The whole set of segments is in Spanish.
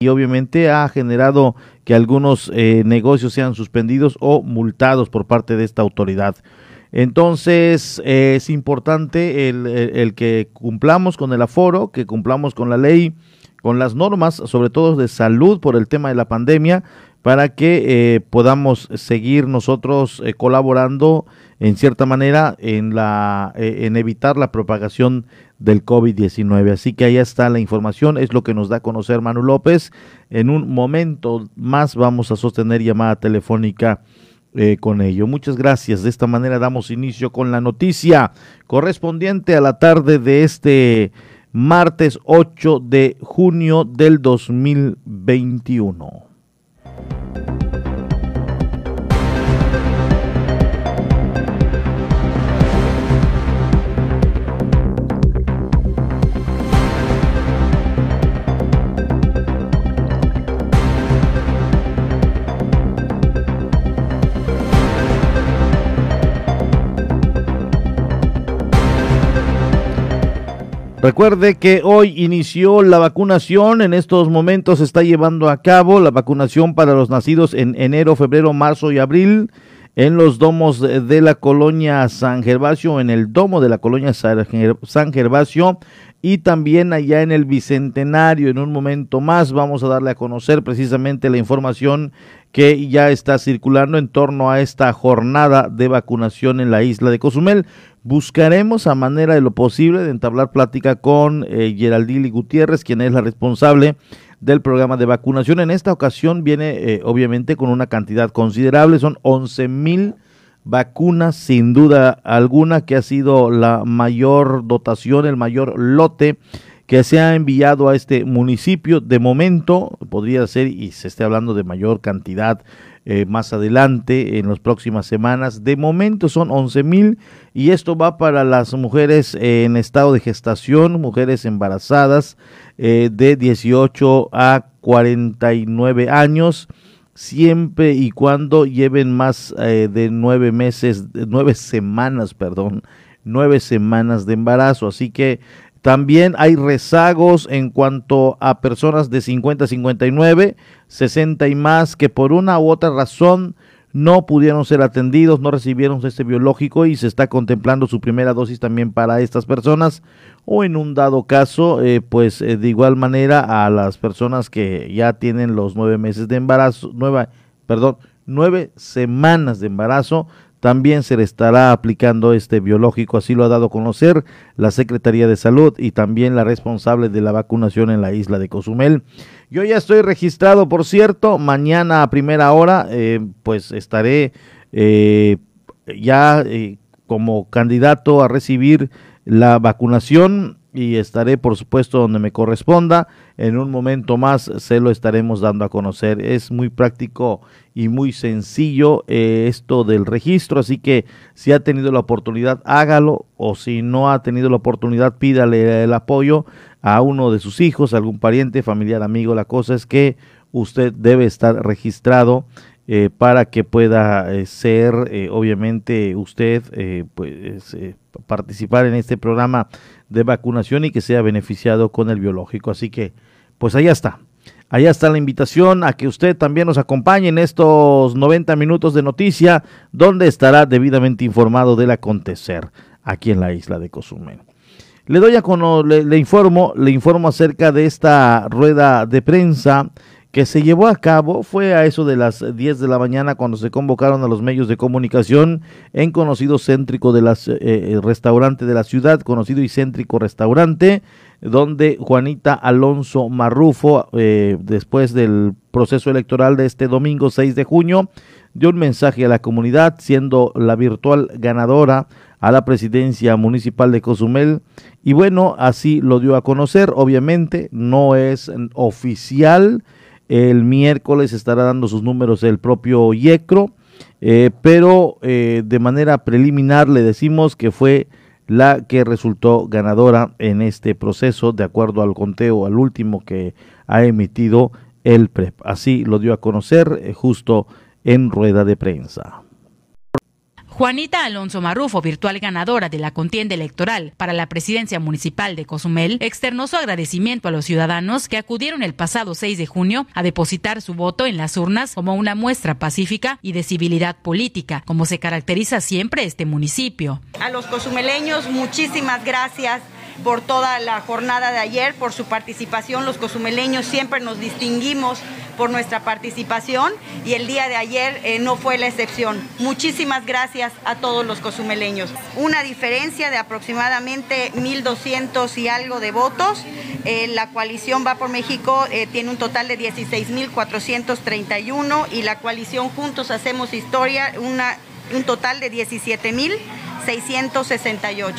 y obviamente ha generado que algunos eh, negocios sean suspendidos o multados por parte de esta autoridad. Entonces es importante el, que cumplamos con el aforo, que cumplamos con la ley, con las normas, sobre todo de salud por el tema de la pandemia, para que eh, podamos seguir nosotros eh, colaborando en cierta manera en, la, eh, en evitar la propagación del COVID-19. Así que ahí está la información, es lo que nos da a conocer Manu López. En un momento más vamos a sostener llamada telefónica con ello. Muchas gracias. De esta manera damos inicio con la noticia correspondiente a la tarde de este martes 8 de junio del 2021. you Recuerde que hoy inició la vacunación, en estos momentos se está llevando a cabo la vacunación para los nacidos en enero, febrero, marzo y abril en los domos de la colonia San Gervasio, en el domo de la colonia San Gervasio y también allá en el Bicentenario. En un momento más vamos a darle a conocer precisamente la información que ya está circulando en torno a esta jornada de vacunación en la isla de Cozumel. Buscaremos a manera de lo posible de entablar plática con eh, Geraldili Gutiérrez, quien es la responsable del programa de vacunación. En esta ocasión viene eh, obviamente con una cantidad considerable, son 11 mil vacunas sin duda alguna que ha sido la mayor dotación, el mayor lote que se ha enviado a este municipio. De momento, podría ser, y se esté hablando de mayor cantidad eh, más adelante, en las próximas semanas. De momento son 11 mil y esto va para las mujeres en estado de gestación, mujeres embarazadas eh, de 18 a 49 años siempre y cuando lleven más eh, de nueve meses, nueve semanas, perdón, nueve semanas de embarazo. Así que también hay rezagos en cuanto a personas de 50 a 59, 60 y más que por una u otra razón no pudieron ser atendidos, no recibieron este biológico y se está contemplando su primera dosis también para estas personas. O en un dado caso, eh, pues eh, de igual manera a las personas que ya tienen los nueve meses de embarazo, nueva, perdón, nueve semanas de embarazo, también se le estará aplicando este biológico, así lo ha dado a conocer la Secretaría de Salud y también la responsable de la vacunación en la isla de Cozumel. Yo ya estoy registrado, por cierto, mañana a primera hora, eh, pues estaré eh, ya eh, como candidato a recibir la vacunación y estaré por supuesto donde me corresponda. En un momento más se lo estaremos dando a conocer. Es muy práctico y muy sencillo eh, esto del registro, así que si ha tenido la oportunidad, hágalo o si no ha tenido la oportunidad, pídale el apoyo a uno de sus hijos, algún pariente, familiar, amigo. La cosa es que usted debe estar registrado eh, para que pueda eh, ser, obviamente, usted, pues, participar en este programa de vacunación y que sea beneficiado con el biológico. Así que, pues allá está. Allá está la invitación a que usted también nos acompañe en estos 90 minutos de noticia, donde estará debidamente informado del acontecer aquí en la isla de Cozumel. Le doy a le, le informo, le informo acerca de esta rueda de prensa que se llevó a cabo fue a eso de las 10 de la mañana cuando se convocaron a los medios de comunicación en conocido céntrico de las eh, eh, restaurante de la ciudad, conocido y céntrico restaurante, donde Juanita Alonso Marrufo, eh, después del proceso electoral de este domingo 6 de junio, dio un mensaje a la comunidad, siendo la virtual ganadora a la presidencia municipal de Cozumel. Y bueno, así lo dio a conocer. Obviamente no es oficial el miércoles estará dando sus números el propio Yecro, eh, pero eh, de manera preliminar le decimos que fue la que resultó ganadora en este proceso, de acuerdo al conteo, al último que ha emitido el PREP. Así lo dio a conocer eh, justo en rueda de prensa. Juanita Alonso Marrufo, virtual ganadora de la contienda electoral para la presidencia municipal de Cozumel, externó su agradecimiento a los ciudadanos que acudieron el pasado 6 de junio a depositar su voto en las urnas como una muestra pacífica y de civilidad política, como se caracteriza siempre este municipio. A los cozumeleños, muchísimas gracias por toda la jornada de ayer, por su participación. Los cozumeleños siempre nos distinguimos por nuestra participación y el día de ayer eh, no fue la excepción. Muchísimas gracias a todos los cozumeleños. Una diferencia de aproximadamente 1.200 y algo de votos. Eh, la coalición Va por México eh, tiene un total de 16.431 y la coalición Juntos Hacemos Historia una, un total de 17.668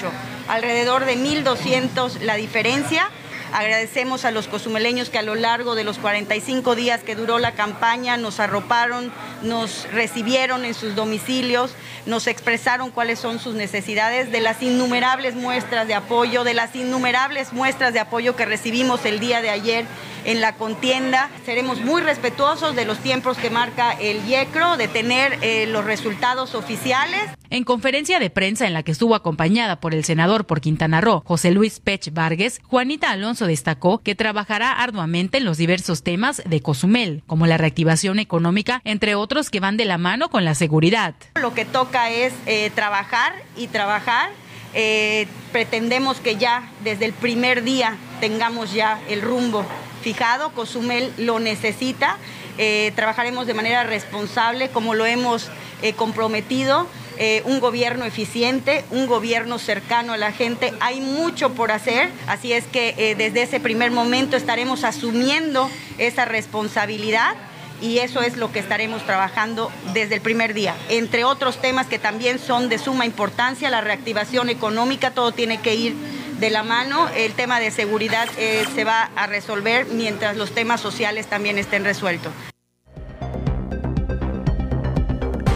alrededor de 1.200 la diferencia. Agradecemos a los cozumeleños que a lo largo de los 45 días que duró la campaña nos arroparon, nos recibieron en sus domicilios, nos expresaron cuáles son sus necesidades, de las innumerables muestras de apoyo, de las innumerables muestras de apoyo que recibimos el día de ayer en la contienda. Seremos muy respetuosos de los tiempos que marca el IECRO, de tener eh, los resultados oficiales. En conferencia de prensa en la que estuvo acompañada por el senador por Quintana Roo, José Luis Pech Vargas, Juanita Alonso destacó que trabajará arduamente en los diversos temas de Cozumel, como la reactivación económica, entre otros que van de la mano con la seguridad. Lo que toca es eh, trabajar y trabajar. Eh, pretendemos que ya desde el primer día tengamos ya el rumbo fijado, Cozumel lo necesita. Eh, trabajaremos de manera responsable como lo hemos comprometido eh, un gobierno eficiente, un gobierno cercano a la gente. Hay mucho por hacer, así es que eh, desde ese primer momento estaremos asumiendo esa responsabilidad y eso es lo que estaremos trabajando desde el primer día. Entre otros temas que también son de suma importancia, la reactivación económica, todo tiene que ir de la mano. El tema de seguridad eh, se va a resolver mientras los temas sociales también estén resueltos.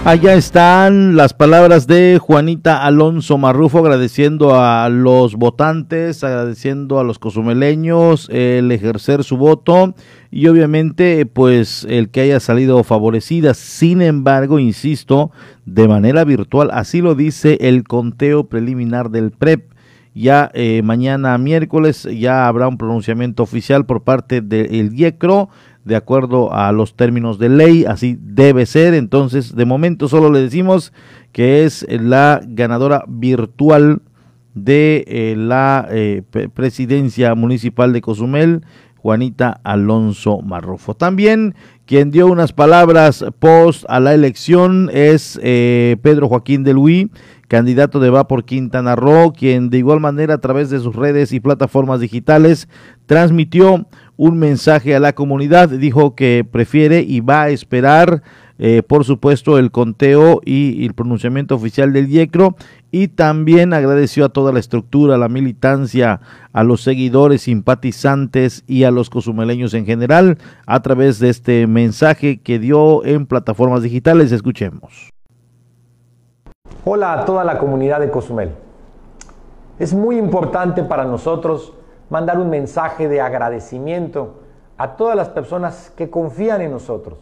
Allá están las palabras de Juanita Alonso Marrufo agradeciendo a los votantes, agradeciendo a los cozumeleños el ejercer su voto y obviamente pues el que haya salido favorecida. Sin embargo, insisto, de manera virtual, así lo dice el conteo preliminar del PREP. Ya eh, mañana miércoles ya habrá un pronunciamiento oficial por parte del IECRO de acuerdo a los términos de ley, así debe ser. Entonces, de momento solo le decimos que es la ganadora virtual de eh, la eh, presidencia municipal de Cozumel, Juanita Alonso Marrufo. También quien dio unas palabras post a la elección es eh, Pedro Joaquín de Luis, candidato de Va por Quintana Roo, quien de igual manera a través de sus redes y plataformas digitales transmitió un mensaje a la comunidad. Dijo que prefiere y va a esperar, eh, por supuesto, el conteo y, el pronunciamiento oficial del IECRO. Y también agradeció a toda la estructura, a la militancia, a los seguidores, simpatizantes y a los cozumeleños en general a través de este mensaje que dio en plataformas digitales. Escuchemos. Hola a toda la comunidad de Cozumel. Es muy importante para nosotros mandar un mensaje de agradecimiento a todas las personas que confían en nosotros.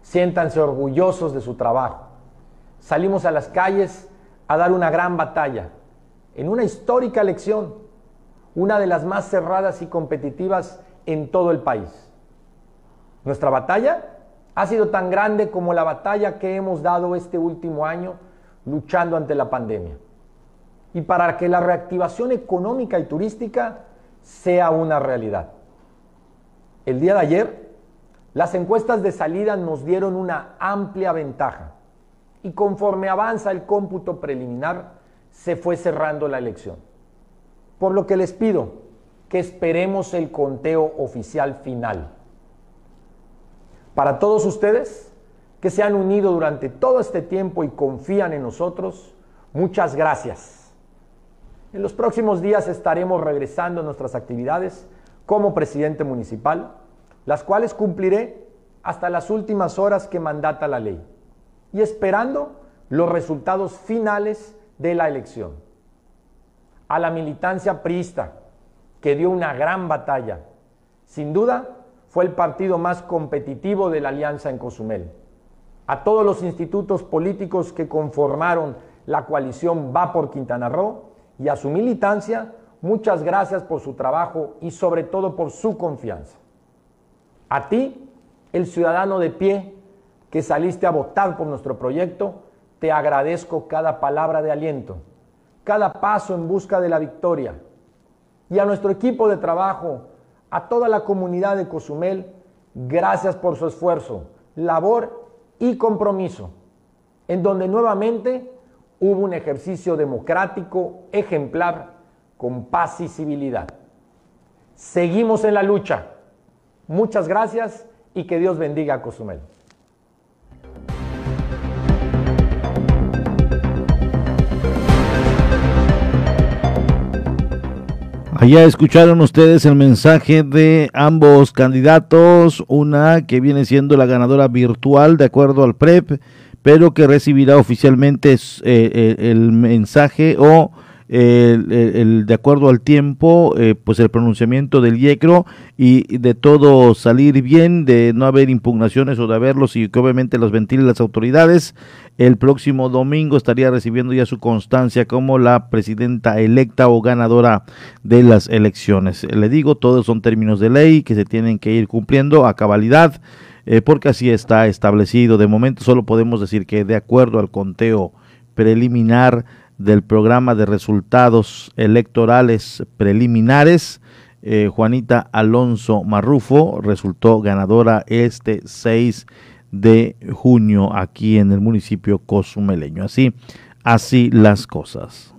Siéntanse orgullosos de su trabajo. Salimos a las calles a dar una gran batalla, en una histórica elección, una de las más cerradas y competitivas en todo el país. Nuestra batalla ha sido tan grande como la batalla que hemos dado este último año luchando ante la pandemia. Y para que la reactivación económica y turística sea una realidad. El día de ayer, las encuestas de salida nos dieron una amplia ventaja y conforme avanza el cómputo preliminar, se fue cerrando la elección. Por lo que les pido que esperemos el conteo oficial final. Para todos ustedes que se han unido durante todo este tiempo y confían en nosotros, muchas gracias. En los próximos días estaremos regresando a nuestras actividades como presidente municipal, las cuales cumpliré hasta las últimas horas que mandata la ley y esperando los resultados finales de la elección. A la militancia priista, que dio una gran batalla, sin duda fue el partido más competitivo de la alianza en Cozumel. a todos los institutos políticos que conformaron la coalición Va por Quintana Roo y a su militancia, muchas gracias por su trabajo y sobre todo por su confianza. A ti, el ciudadano de pie que saliste a votar por nuestro proyecto, te agradezco cada palabra de aliento, cada paso en busca de la victoria. Y a nuestro equipo de trabajo, a toda la comunidad de Cozumel, gracias por su esfuerzo, labor y compromiso, en donde nuevamente hubo un ejercicio democrático ejemplar con paz y civilidad. Seguimos en la lucha. Muchas gracias y que Dios bendiga a Cozumel. Allá escucharon ustedes el mensaje de ambos candidatos, una que viene siendo la ganadora virtual de acuerdo al PREP, pero que recibirá oficialmente eh, eh, el mensaje o el, de acuerdo al tiempo, eh, pues el pronunciamiento del IECRO y de todo salir bien, de no haber impugnaciones o de haberlos y que obviamente los ventilen las autoridades. El próximo domingo estaría recibiendo ya su constancia como la presidenta electa o ganadora de las elecciones. Le digo, todos son términos de ley que se tienen que ir cumpliendo a cabalidad. Eh, porque así está establecido. De momento solo podemos decir que de acuerdo al conteo preliminar del programa de resultados electorales preliminares, eh, Juanita Alonso Marrufo resultó ganadora este 6 de junio aquí en el municipio cozumeleño. Así, así las cosas.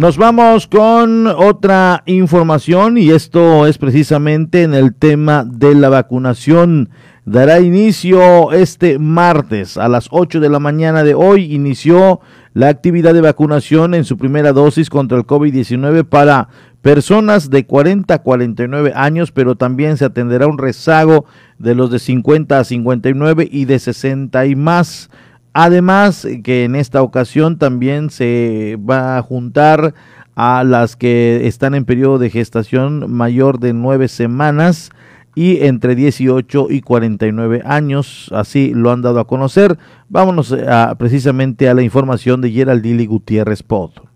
Nos vamos con otra información y esto es precisamente en el tema de la vacunación. Dará inicio este martes a las 8 de la mañana de hoy. Inició la actividad de vacunación en su primera dosis contra el COVID-19 para personas de 40 a 49 años, pero también se atenderá un rezago de los de 50 a 59 y de 60 y más. Además que en esta ocasión también se va a juntar a las que están en periodo de gestación mayor de nueve semanas y entre 18 y 49 años, así lo han dado a conocer. Vámonos a, precisamente a la información de Geraldili Gutiérrez Pod.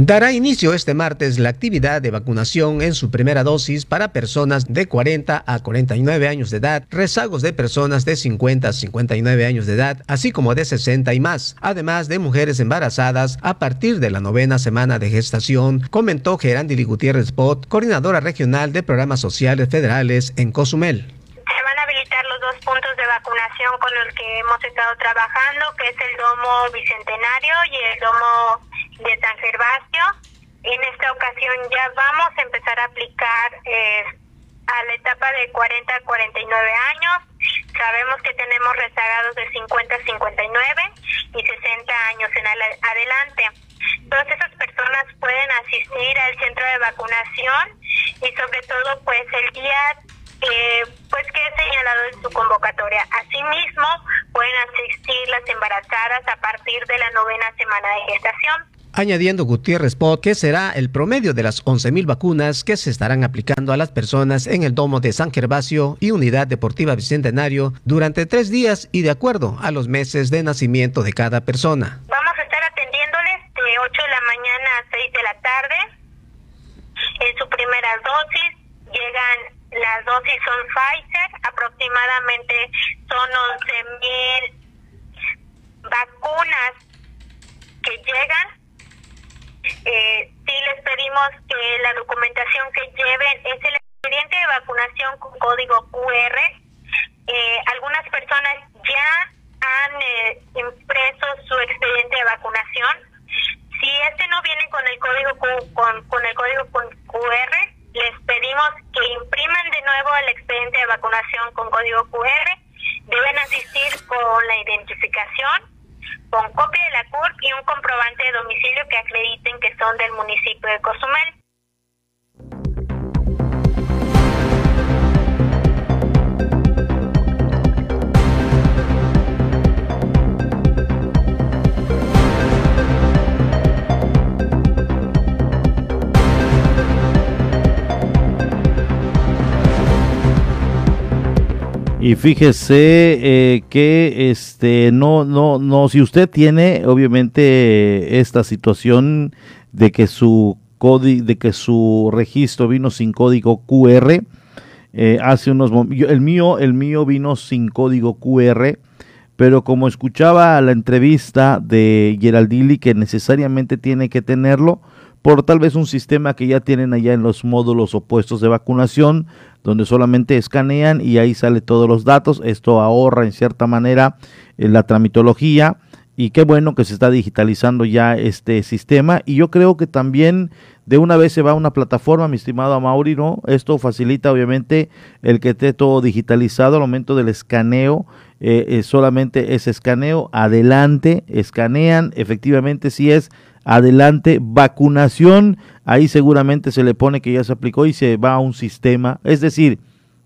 Dará inicio este martes la actividad de vacunación en su primera dosis para personas de 40 a 49 años de edad, rezagos de personas de 50 a 59 años de edad, así como de 60 y más, además de mujeres embarazadas a partir de la novena semana de gestación, comentó Gerandili Gutiérrez Pot, coordinadora regional de programas sociales federales en Cozumel. Se van a habilitar los dos puntos de vacunación con los que hemos estado trabajando, que es el domo bicentenario y el domo de San Gervasio. En esta ocasión ya vamos a empezar a aplicar eh, a la etapa de 40 a 49 años. Sabemos que tenemos rezagados de 50 a 59 y 60 años en adelante. Todas esas personas pueden asistir al centro de vacunación y sobre todo pues el día eh, pues que es señalado en su convocatoria. Asimismo, pueden asistir las embarazadas a partir de la novena semana de gestación añadiendo Gutiérrez Pot que será el promedio de las 11.000 vacunas que se estarán aplicando a las personas en el domo de San Gervasio y Unidad Deportiva Bicentenario durante tres días y de acuerdo a los meses de nacimiento de cada persona. Vamos a estar atendiéndoles de 8 de la mañana a 6 de la tarde. En su primera dosis llegan las dosis son Pfizer, aproximadamente son 11.000 vacunas que llegan eh, sí les pedimos que la documentación que lleven es el expediente de vacunación con código QR. Eh, algunas personas ya han eh, impreso su expediente de vacunación. Si este no viene con el código con, con el código QR, les pedimos que impriman de nuevo el expediente de vacunación con código QR. Deben asistir con la identificación con copia de la CURP y un comprobante de domicilio que acrediten que son del municipio de Cozumel. Y fíjese eh, que este no no no si usted tiene obviamente esta situación de que su código de que su registro vino sin código QR eh, hace unos el mío el mío vino sin código QR pero como escuchaba la entrevista de Geraldili que necesariamente tiene que tenerlo por tal vez un sistema que ya tienen allá en los módulos opuestos de vacunación, donde solamente escanean y ahí sale todos los datos. Esto ahorra en cierta manera eh, la tramitología y qué bueno que se está digitalizando ya este sistema y yo creo que también de una vez se va a una plataforma, mi estimado Mauri, ¿no? Esto facilita obviamente el que esté todo digitalizado al momento del escaneo, eh, eh, solamente es escaneo, adelante, escanean, efectivamente si es adelante, vacunación, ahí seguramente se le pone que ya se aplicó y se va a un sistema, es decir,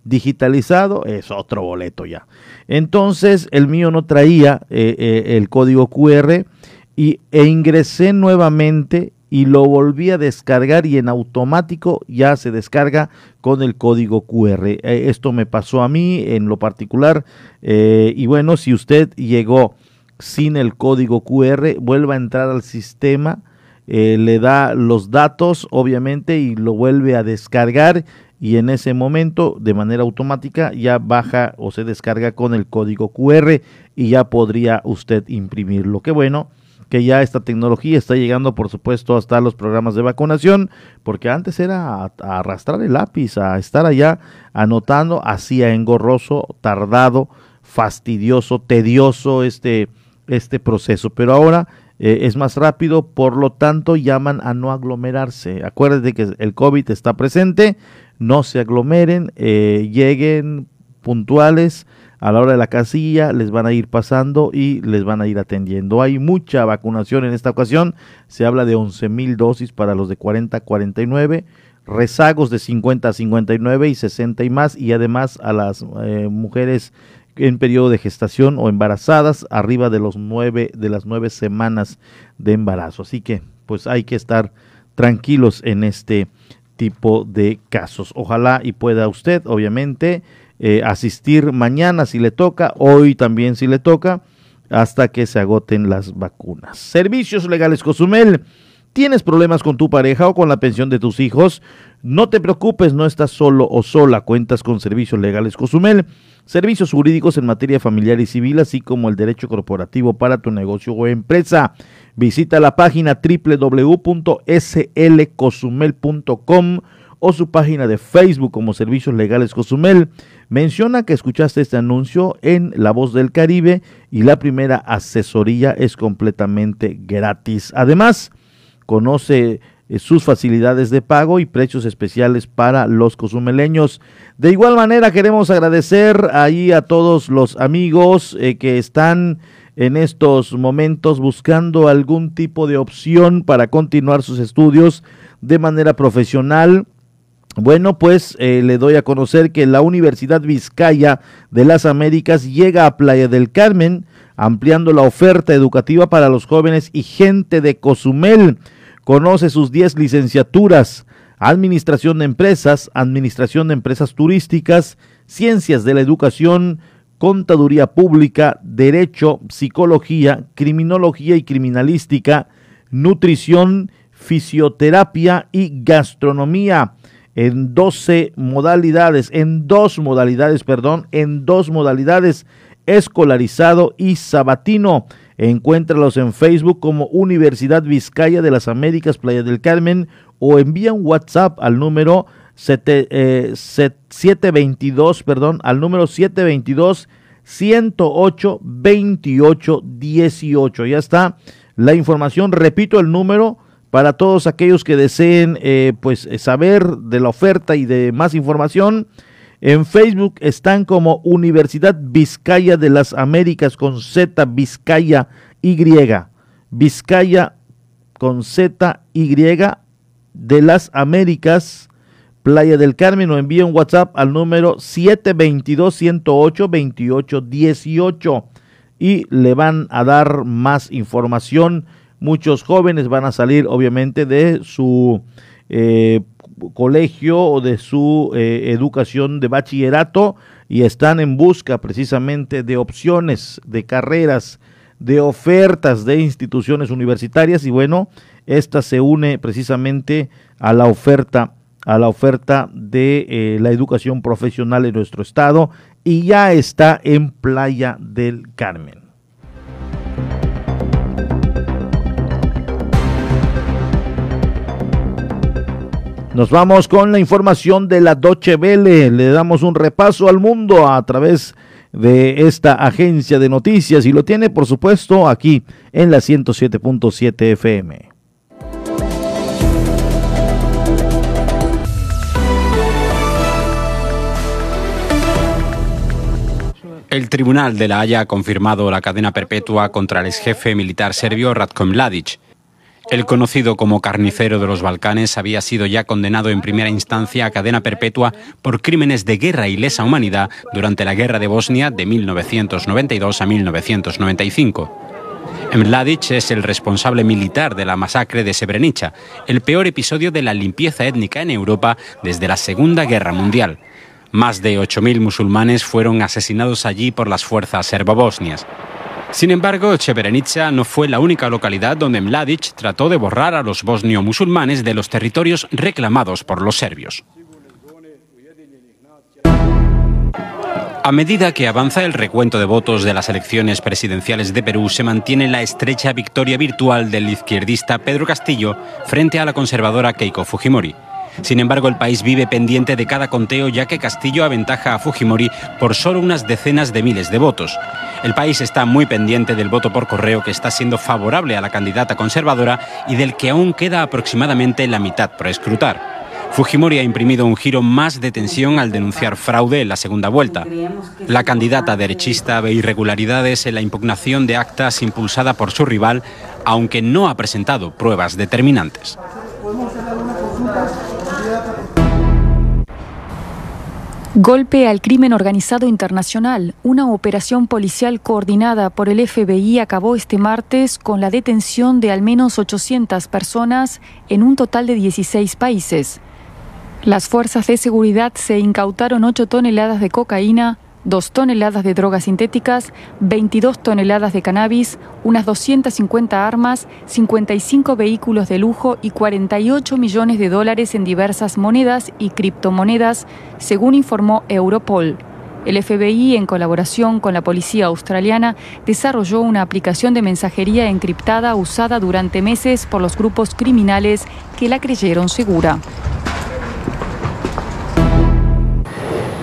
digitalizado es otro boleto ya. Entonces el mío no traía eh, eh, el código QR y, e ingresé nuevamente y lo volví a descargar y en automático ya se descarga con el código QR. Eh, esto me pasó a mí en lo particular y bueno, si usted llegó sin el código QR, vuelva a entrar al sistema, eh, le da los datos obviamente y lo vuelve a descargar y en ese momento de manera automática ya baja o se descarga con el código QR y ya podría usted imprimirlo. Qué bueno que ya esta tecnología está llegando por supuesto hasta los programas de vacunación, porque antes era arrastrar el lápiz, a estar allá anotando, hacía engorroso, tardado, fastidioso, tedioso este este proceso, pero ahora eh, es más rápido, por lo tanto llaman a no aglomerarse. Acuérdense que el COVID está presente, no se aglomeren, eh, lleguen puntuales a la hora de la casilla, les van a ir pasando y les van a ir atendiendo. Hay mucha vacunación en esta ocasión, se habla de 11 mil dosis para los de 40 a 49, rezagos de 50 a 59 y 60 y más, y además a las eh, mujeres en periodo de gestación o embarazadas arriba de los nueve de las nueve semanas de embarazo. Así que pues hay que estar tranquilos en este tipo de casos. Ojalá y pueda usted obviamente eh, asistir mañana si le toca hoy también si le toca hasta que se agoten las vacunas. Servicios legales Cozumel. ¿Tienes problemas con tu pareja o con la pensión de tus hijos? No te preocupes, no estás solo o sola. Cuentas con servicios legales Cozumel servicios jurídicos en materia familiar y civil, así como el derecho corporativo para tu negocio o empresa. Visita la página www.slcosumel.com o su página de Facebook como Servicios Legales Cozumel. Menciona que escuchaste este anuncio en La Voz del Caribe y la primera asesoría es completamente gratis. Además, conoce sus facilidades de pago y precios especiales para los cozumeleños. De igual manera queremos agradecer ahí a todos los amigos eh, que están en estos momentos buscando algún tipo de opción para continuar sus estudios de manera profesional. Bueno, pues eh, le doy a conocer que la Universidad Vizcaya de las Américas llega a Playa del Carmen, ampliando la oferta educativa para los jóvenes y gente de Cozumel. Conoce sus 10 licenciaturas, Administración de Empresas, Administración de Empresas Turísticas, Ciencias de la Educación, Contaduría Pública, Derecho, Psicología, Criminología y Criminalística, Nutrición, Fisioterapia y Gastronomía en 12 modalidades, en dos modalidades, perdón, en dos modalidades, escolarizado y sabatino. Encuéntralos en Facebook como Universidad Vizcaya de las Américas Playa del Carmen o envía un WhatsApp al número 722, eh, perdón, al número 722 108 28 18. Ya está la información, repito el número para todos aquellos que deseen eh, pues saber de la oferta y de más información en Facebook están como Universidad Vizcaya de las Américas con Z Vizcaya Y. Vizcaya con Z Y de las Américas, Playa del Carmen, o envía un WhatsApp al número 722-108-2818 y le van a dar más información. Muchos jóvenes van a salir, obviamente, de su eh, colegio o de su eh, educación de bachillerato y están en busca precisamente de opciones, de carreras, de ofertas de instituciones universitarias y bueno, esta se une precisamente a la oferta a la oferta de eh, la educación profesional en nuestro estado y ya está en Playa del Carmen. Nos vamos con la información de la Doche Vele. Le damos un repaso al mundo a través de esta agencia de noticias y lo tiene, por supuesto, aquí en la 107.7 FM. El Tribunal de la Haya ha confirmado la cadena perpetua contra el ex jefe militar serbio Ratko Mladic. El conocido como carnicero de los Balcanes había sido ya condenado en primera instancia a cadena perpetua por crímenes de guerra y lesa humanidad durante la guerra de Bosnia de 1992 a 1995. Mladic es el responsable militar de la masacre de Srebrenica, el peor episodio de la limpieza étnica en Europa desde la Segunda Guerra Mundial. Más de 8.000 musulmanes fueron asesinados allí por las fuerzas serbobosnias. Sin embargo, Srebrenica no fue la única localidad donde Mladic trató de borrar a los bosnio-musulmanes de los territorios reclamados por los serbios. A medida que avanza el recuento de votos de las elecciones presidenciales de Perú, se mantiene la estrecha victoria virtual del izquierdista Pedro Castillo frente a la conservadora Keiko Fujimori. Sin embargo, el país vive pendiente de cada conteo ya que Castillo aventaja a Fujimori por solo unas decenas de miles de votos. El país está muy pendiente del voto por correo que está siendo favorable a la candidata conservadora y del que aún queda aproximadamente la mitad por escrutar. Fujimori ha imprimido un giro más de tensión al denunciar fraude en la segunda vuelta. La candidata derechista ve irregularidades en la impugnación de actas impulsada por su rival, aunque no ha presentado pruebas determinantes. Golpe al crimen organizado internacional. Una operación policial coordinada por el FBI acabó este martes con la detención de al menos 800 personas en un total de 16 países. Las fuerzas de seguridad se incautaron 8 toneladas de cocaína, 2 toneladas de drogas sintéticas, 22 toneladas de cannabis, unas 250 armas, 55 vehículos de lujo y 48 millones de dólares en diversas monedas y criptomonedas, según informó Europol. El FBI, en colaboración con la policía australiana, desarrolló una aplicación de mensajería encriptada usada durante meses por los grupos criminales que la creyeron segura.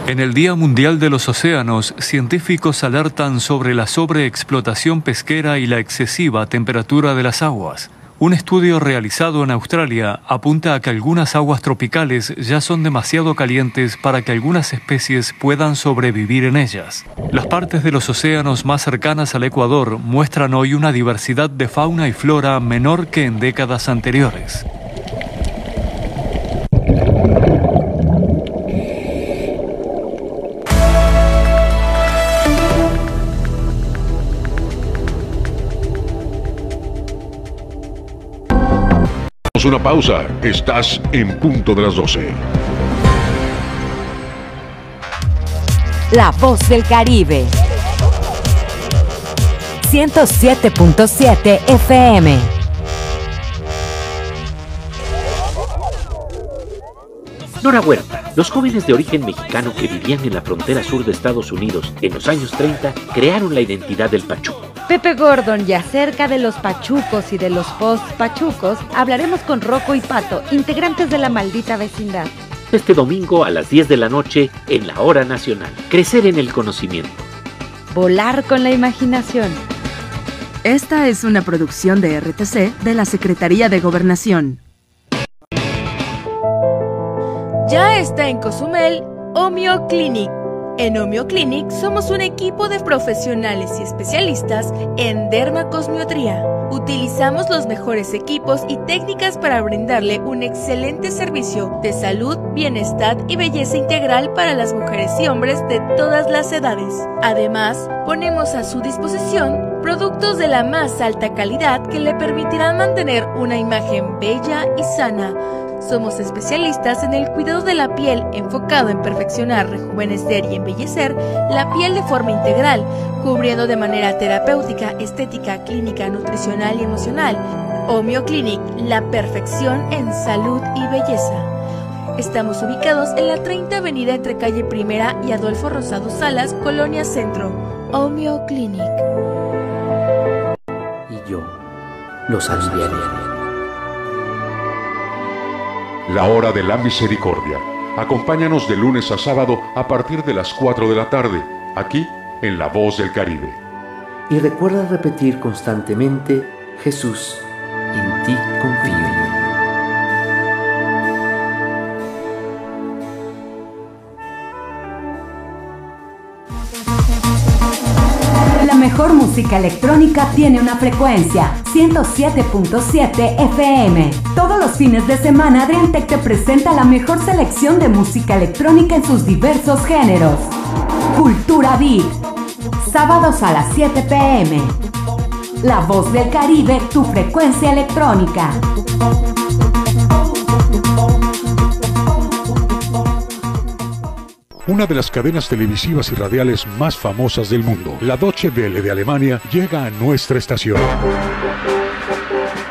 En el Día Mundial de los Océanos, científicos alertan sobre la sobreexplotación pesquera y la excesiva temperatura de las aguas. Un estudio realizado en Australia apunta a que algunas aguas tropicales ya son demasiado calientes para que algunas especies puedan sobrevivir en ellas. Las partes de los océanos más cercanas al Ecuador muestran hoy una diversidad de fauna y flora menor que en décadas anteriores. Una pausa. Estás en punto de las 12. La voz del Caribe. 107.7 FM. Nora Huerta, los jóvenes de origen mexicano que vivían en la frontera sur de Estados Unidos en los años 30 crearon la identidad del pachuco. Pepe Gordon y acerca de los pachucos y de los post-pachucos hablaremos con Rocco y Pato, integrantes de la maldita vecindad. Este domingo a las 10 de la noche en la Hora Nacional. Crecer en el conocimiento. Volar con la imaginación. Esta es una producción de RTC de la Secretaría de Gobernación. Ya está en Cozumel Omio Clinic. En Omio Clinic somos un equipo de profesionales y especialistas en dermacosmiotría. Utilizamos los mejores equipos y técnicas para brindarle un excelente servicio de salud, bienestar y belleza integral para las mujeres y hombres de todas las edades. Además, ponemos a su disposición productos de la más alta calidad que le permitirán mantener una imagen bella y sana Somos especialistas en el cuidado de la piel enfocado en perfeccionar, rejuvenecer y embellecer la piel de forma integral, cubriendo de manera terapéutica, estética, clínica, nutricional y emocional. Clinic, la perfección en salud y belleza. Estamos ubicados en la 30 Avenida entre calle Primera y Adolfo Rosado Salas, Colonia Centro. Omio Clinic. Y yo los aliviaré. La hora de la misericordia. Acompáñanos de lunes a sábado a partir de las 4 de la tarde, aquí en La Voz del Caribe. Y recuerda repetir constantemente, Jesús, en ti confío. mejor música electrónica tiene una frecuencia 107.7 FM. Todos fines de semana Adriantec te presenta la mejor selección de música electrónica en sus diversos géneros. Cultura Beat. Sábados a las 7 pm. La voz del Caribe, tu frecuencia electrónica. una de las cadenas televisivas y radiales más famosas del mundo, la Deutsche Welle de Alemania, llega a nuestra estación.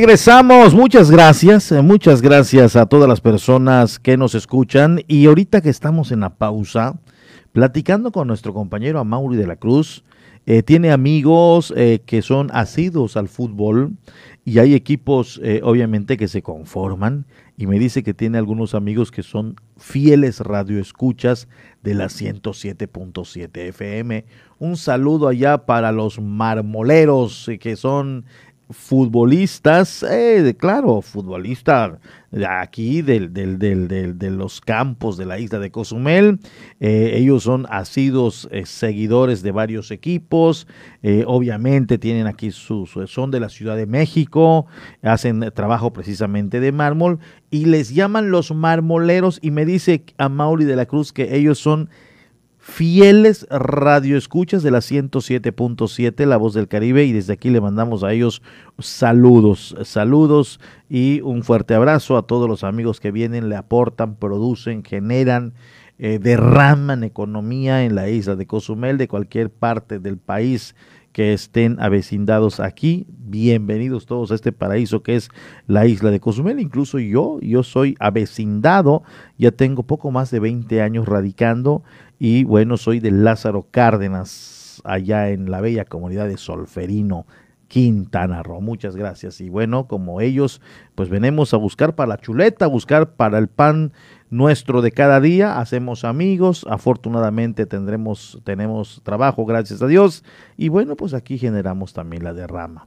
Regresamos, muchas gracias, eh, muchas gracias a todas las personas que nos escuchan. Y ahorita que estamos en la pausa, platicando con nuestro compañero Amaury de la Cruz, eh, tiene amigos eh, que son asidos al fútbol y hay equipos obviamente que se conforman. Y me dice que tiene algunos amigos que son fieles radioescuchas de la 107.7 FM. Un saludo allá para los marmoleros que son futbolistas, eh, claro, futbolistas de aquí del, de los campos de la isla de Cozumel. Eh, ellos son asidos eh, seguidores de varios equipos. obviamente tienen aquí su, son de la Ciudad de México, hacen trabajo precisamente de mármol y les llaman los marmoleros. Y me dice a Mauri de la Cruz que ellos son fieles radioescuchas de la 107.7, La Voz del Caribe, y desde aquí le mandamos a ellos saludos, saludos y un fuerte abrazo a todos los amigos que vienen, le aportan, producen, generan, eh, derraman economía en la isla de Cozumel, de cualquier parte del país que estén avecindados aquí. Bienvenidos todos a este paraíso que es la isla de Cozumel. Incluso yo, yo soy avecindado, ya tengo poco más de 20 años radicando y bueno, soy de Lázaro Cárdenas, allá en la bella comunidad de Solferino, Quintana Roo. Muchas gracias. Y bueno, como ellos, pues venimos a buscar para la chuleta, a buscar para el pan nuestro de cada día. Hacemos amigos. Afortunadamente tendremos, tenemos trabajo, gracias a Dios. Y bueno, pues aquí generamos también la derrama.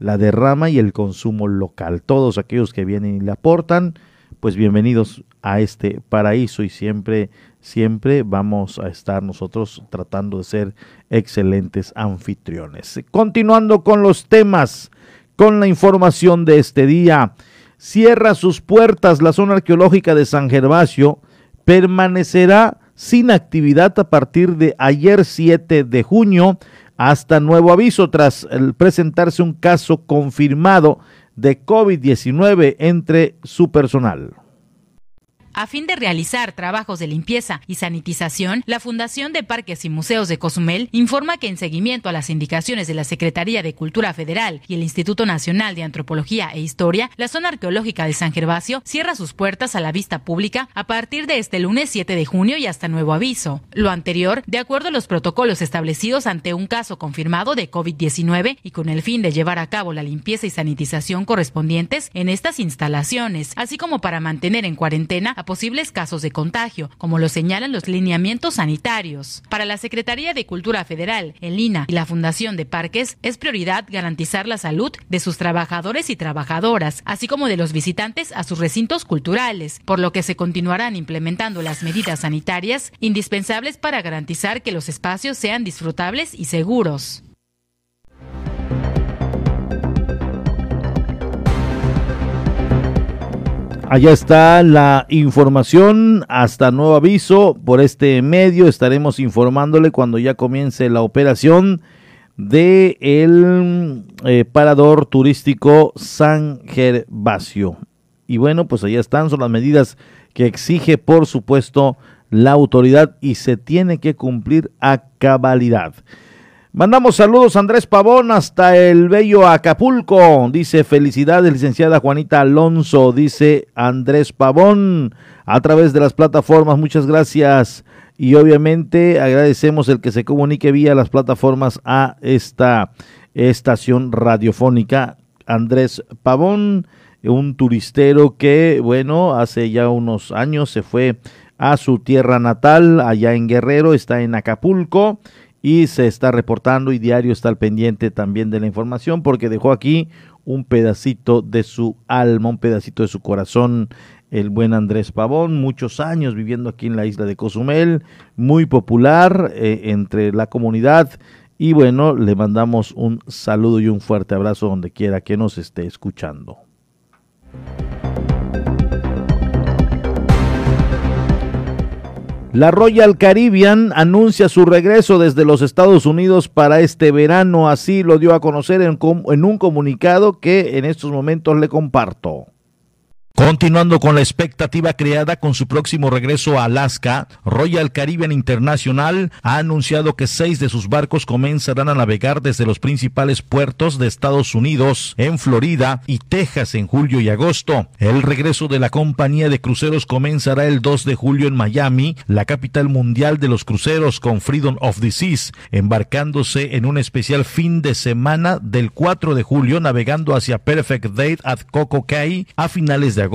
La derrama y el consumo local. Todos aquellos que vienen y le aportan, pues bienvenidos a este paraíso y siempre siempre vamos a estar nosotros tratando de ser excelentes anfitriones. Continuando con los temas, con la información de este día, cierra sus puertas la zona arqueológica de San Gervasio, permanecerá sin actividad a partir de ayer 7 de junio hasta nuevo aviso tras presentarse un caso confirmado de COVID-19 entre su personal. A fin de realizar trabajos de limpieza y sanitización, la Fundación de Parques y Museos de Cozumel informa que en seguimiento a las indicaciones de la Secretaría de Cultura Federal y el Instituto Nacional de Antropología e Historia, la zona arqueológica de San Gervasio cierra sus puertas a la vista pública a partir de este lunes 7 de junio y hasta nuevo aviso. Lo anterior, de acuerdo a los protocolos establecidos ante un caso confirmado de COVID-19 y con el fin de llevar a cabo la limpieza y sanitización correspondientes en estas instalaciones, así como para mantener en cuarentena posibles casos de contagio, como lo señalan los lineamientos sanitarios. Para la Secretaría de Cultura Federal, el INA y la Fundación de Parques, es prioridad garantizar la salud de sus trabajadores y trabajadoras, así como de los visitantes a sus recintos culturales, por lo que se continuarán implementando las medidas sanitarias indispensables para garantizar que los espacios sean disfrutables y seguros. Allá está la información, hasta nuevo aviso por este medio estaremos informándole cuando ya comience la operación de el eh, parador turístico San Gervasio. Y bueno, pues allá están, son las medidas que exige por supuesto la autoridad y se tiene que cumplir a cabalidad. Mandamos saludos a Andrés Pavón hasta el bello Acapulco. Dice felicidades, licenciada Juanita Alonso. Dice Andrés Pavón a través de las plataformas. Muchas gracias. Y obviamente agradecemos el que se comunique vía las plataformas a esta estación radiofónica. Andrés Pavón, un turistero que, bueno, hace ya unos años se fue a su tierra natal, allá en Guerrero, está en Acapulco y se está reportando y diario está al pendiente también de la información porque dejó aquí un pedacito de su alma, un pedacito de su corazón, el buen Andrés Pavón, muchos años viviendo aquí en la isla de Cozumel, muy popular eh, entre la comunidad y bueno, le mandamos un saludo y un fuerte abrazo donde quiera que nos esté escuchando. La Royal Caribbean anuncia su regreso desde los Estados Unidos para este verano, así lo dio a conocer en, en un comunicado que en estos momentos le comparto. Continuando con la expectativa creada con su próximo regreso a Alaska, Royal Caribbean International ha anunciado que seis de sus barcos comenzarán a navegar desde los principales puertos de Estados Unidos, en Florida y Texas en julio y agosto. El regreso de la compañía de cruceros comenzará el 2 de julio en Miami, la capital mundial de los cruceros con Freedom of the Seas, embarcándose en un especial fin de semana del 4 de julio navegando hacia Perfect Date at Coco Cay a finales de agosto,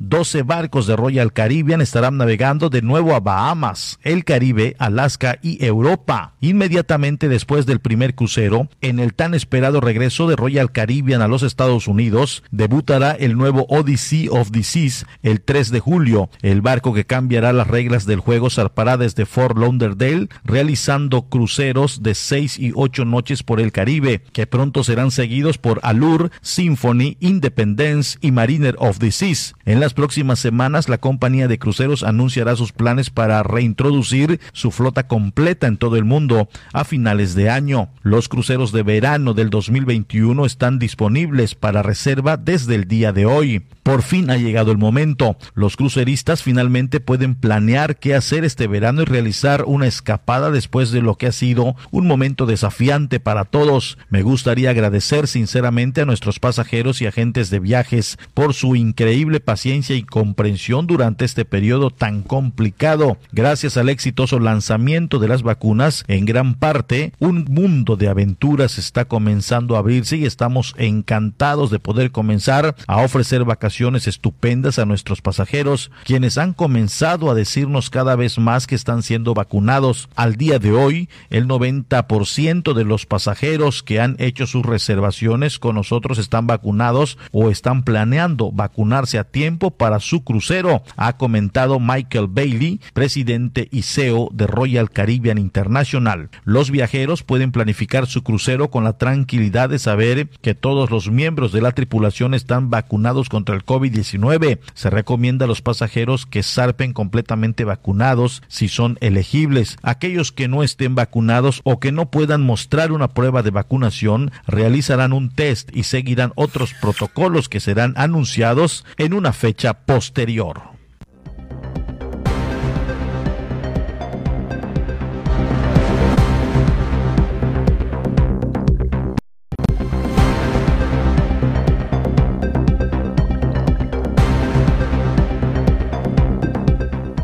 12 barcos de Royal Caribbean estarán navegando de nuevo a Bahamas, el Caribe, Alaska y Europa. Inmediatamente después del primer crucero, en el tan esperado regreso de Royal Caribbean a los Estados Unidos, debutará el nuevo Odyssey of the Seas el 3 de julio. El barco que cambiará las reglas del juego zarpará desde Fort Lauderdale, realizando cruceros de 6 y 8 noches por el Caribe, que pronto serán seguidos por Allure, Symphony, Independence y Mariner of the Seas en las próximas semanas, la compañía de cruceros anunciará sus planes para reintroducir su flota completa en todo el mundo a finales de año. Los cruceros de verano del 2021 están disponibles para reserva desde el día de hoy. Por fin ha llegado el momento. Los cruceristas finalmente pueden planear qué hacer este verano y realizar una escapada después de lo que ha sido un momento desafiante para todos. Me gustaría agradecer sinceramente a nuestros pasajeros y agentes de viajes por su increíble paciencia y comprensión durante este periodo tan complicado. Gracias al exitoso lanzamiento de las vacunas, en gran parte, un mundo de aventuras está comenzando a abrirse y estamos encantados de poder comenzar a ofrecer vacaciones estupendas a nuestros pasajeros, quienes han comenzado a decirnos cada vez más que están siendo vacunados. Al día de hoy, el 90% de los pasajeros que han hecho sus reservaciones con nosotros están vacunados o están planeando vacunarse a tiempo para su crucero, ha comentado Michael Bailey, presidente y CEO de Royal Caribbean International. Los viajeros pueden planificar su crucero con la tranquilidad de saber que todos los miembros de la tripulación están vacunados contra el COVID-19. Se recomienda a los pasajeros que zarpen completamente vacunados si son elegibles. Aquellos que no estén vacunados o que no puedan mostrar una prueba de vacunación realizarán un test y seguirán otros protocolos que serán anunciados en una fecha posterior.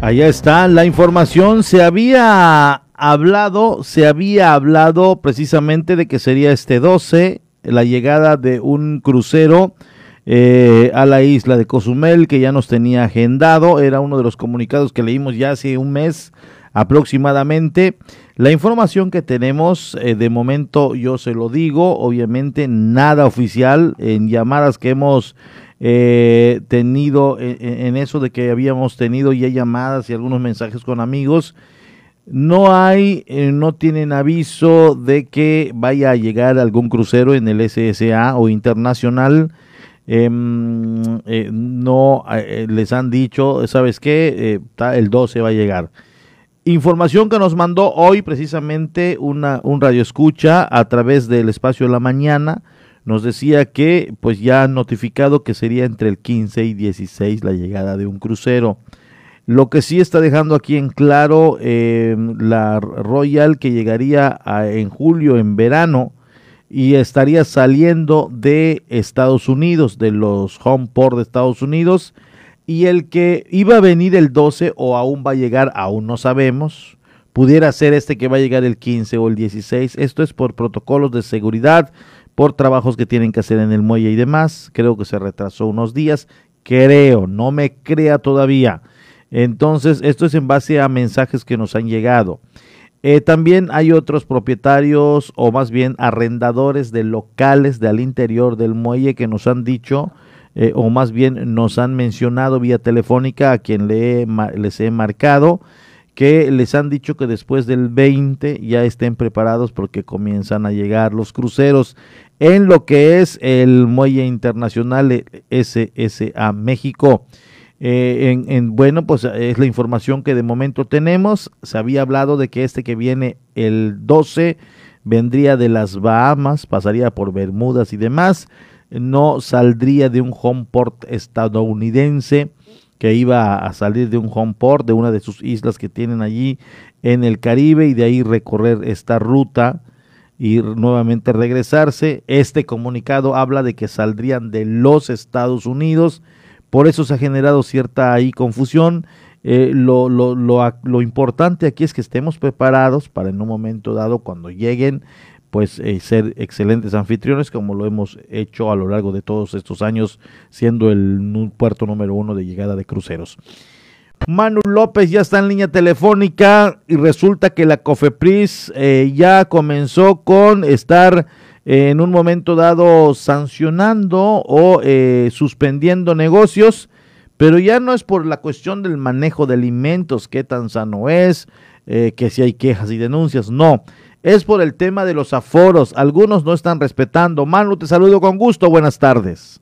Allá está la información. Se había hablado, se había hablado precisamente de que sería este 12 la llegada de un crucero eh, a la isla de Cozumel que ya nos tenía agendado. Era uno de los comunicados que leímos ya hace un mes aproximadamente. La información que tenemos, eh, de momento yo se lo digo, obviamente nada oficial en llamadas que hemos eh, tenido en, eso de que habíamos tenido ya llamadas y algunos mensajes con amigos. No hay, eh, no tienen aviso de que vaya a llegar algún crucero en el SSA o internacional. Em, eh, no les han dicho, ¿sabes qué? el 12 va a llegar. Información que nos mandó hoy precisamente una, un radio escucha a través del espacio de la mañana nos decía que pues ya han notificado que sería entre el 15 y 16 la llegada de un crucero. Lo que sí está dejando aquí en claro eh, la Royal que llegaría en julio, en verano, y estaría saliendo de Estados Unidos, de los home port de Estados Unidos, y el que iba a venir el 12 o aún va a llegar, aún no sabemos, pudiera ser este que va a llegar el 15 o el 16. Esto es por protocolos de seguridad por trabajos que tienen que hacer en el muelle y demás. Creo que se retrasó unos días. Creo, no me crea todavía. Entonces, esto es en base a mensajes que nos han llegado. Eh, también hay otros propietarios o más bien arrendadores de locales de al interior del muelle que nos han dicho eh, o más bien nos han mencionado vía telefónica a quien le les he marcado que les han dicho que después del 20 ya estén preparados porque comienzan a llegar los cruceros en lo que es el muelle internacional SSA México. Eh, en, bueno, pues es la información que de momento tenemos. Se había hablado de que este que viene el 12 vendría de las Bahamas, pasaría por Bermudas y demás. No saldría de un home port estadounidense que iba a salir de un home port, de una de sus islas que tienen allí en el Caribe y de ahí recorrer esta ruta y nuevamente regresarse. Este comunicado habla de que saldrían de los Estados Unidos, por eso se ha generado cierta ahí confusión. Eh, lo, importante aquí es que estemos preparados para en un momento dado, cuando lleguen, pues eh, ser excelentes anfitriones como lo hemos hecho a lo largo de todos estos años siendo el puerto número uno de llegada de cruceros. Manu López ya está en línea telefónica y resulta que la COFEPRIS eh, ya comenzó con estar en un momento dado sancionando o suspendiendo negocios, pero ya no es por la cuestión del manejo de alimentos, qué tan sano es, que si hay quejas y denuncias, no es por el tema de los aforos. Algunos no están respetando. Manu, te saludo con gusto. Buenas tardes.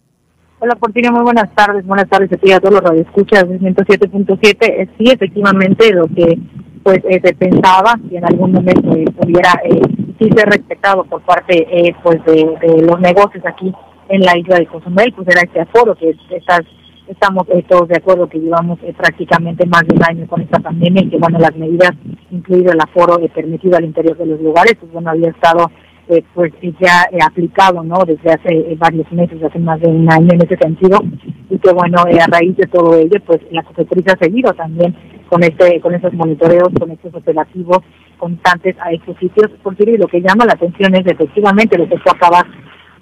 Hola, Porfirio, muy buenas tardes. Buenas tardes a ti a todos los radioescuchas de 107.7. Eh, sí, efectivamente, lo que pues eh, se pensaba que en algún momento eh, pudiera eh, sí ser respetado por parte pues de, los negocios aquí en la isla de Cozumel, pues era este aforo que estas estamos eh, todos de acuerdo que llevamos eh, prácticamente más de un año con esta pandemia y que bueno las medidas incluido el aforo eh, permitido al interior de los lugares pues bueno había estado pues ya aplicado no desde hace varios meses hace más de un año en ese sentido. Y que bueno a raíz de todo ello pues la Secretaría ha seguido también con este con esos monitoreos con estos operativos constantes a estos sitios porque lo que llama la atención es efectivamente lo que tú acabas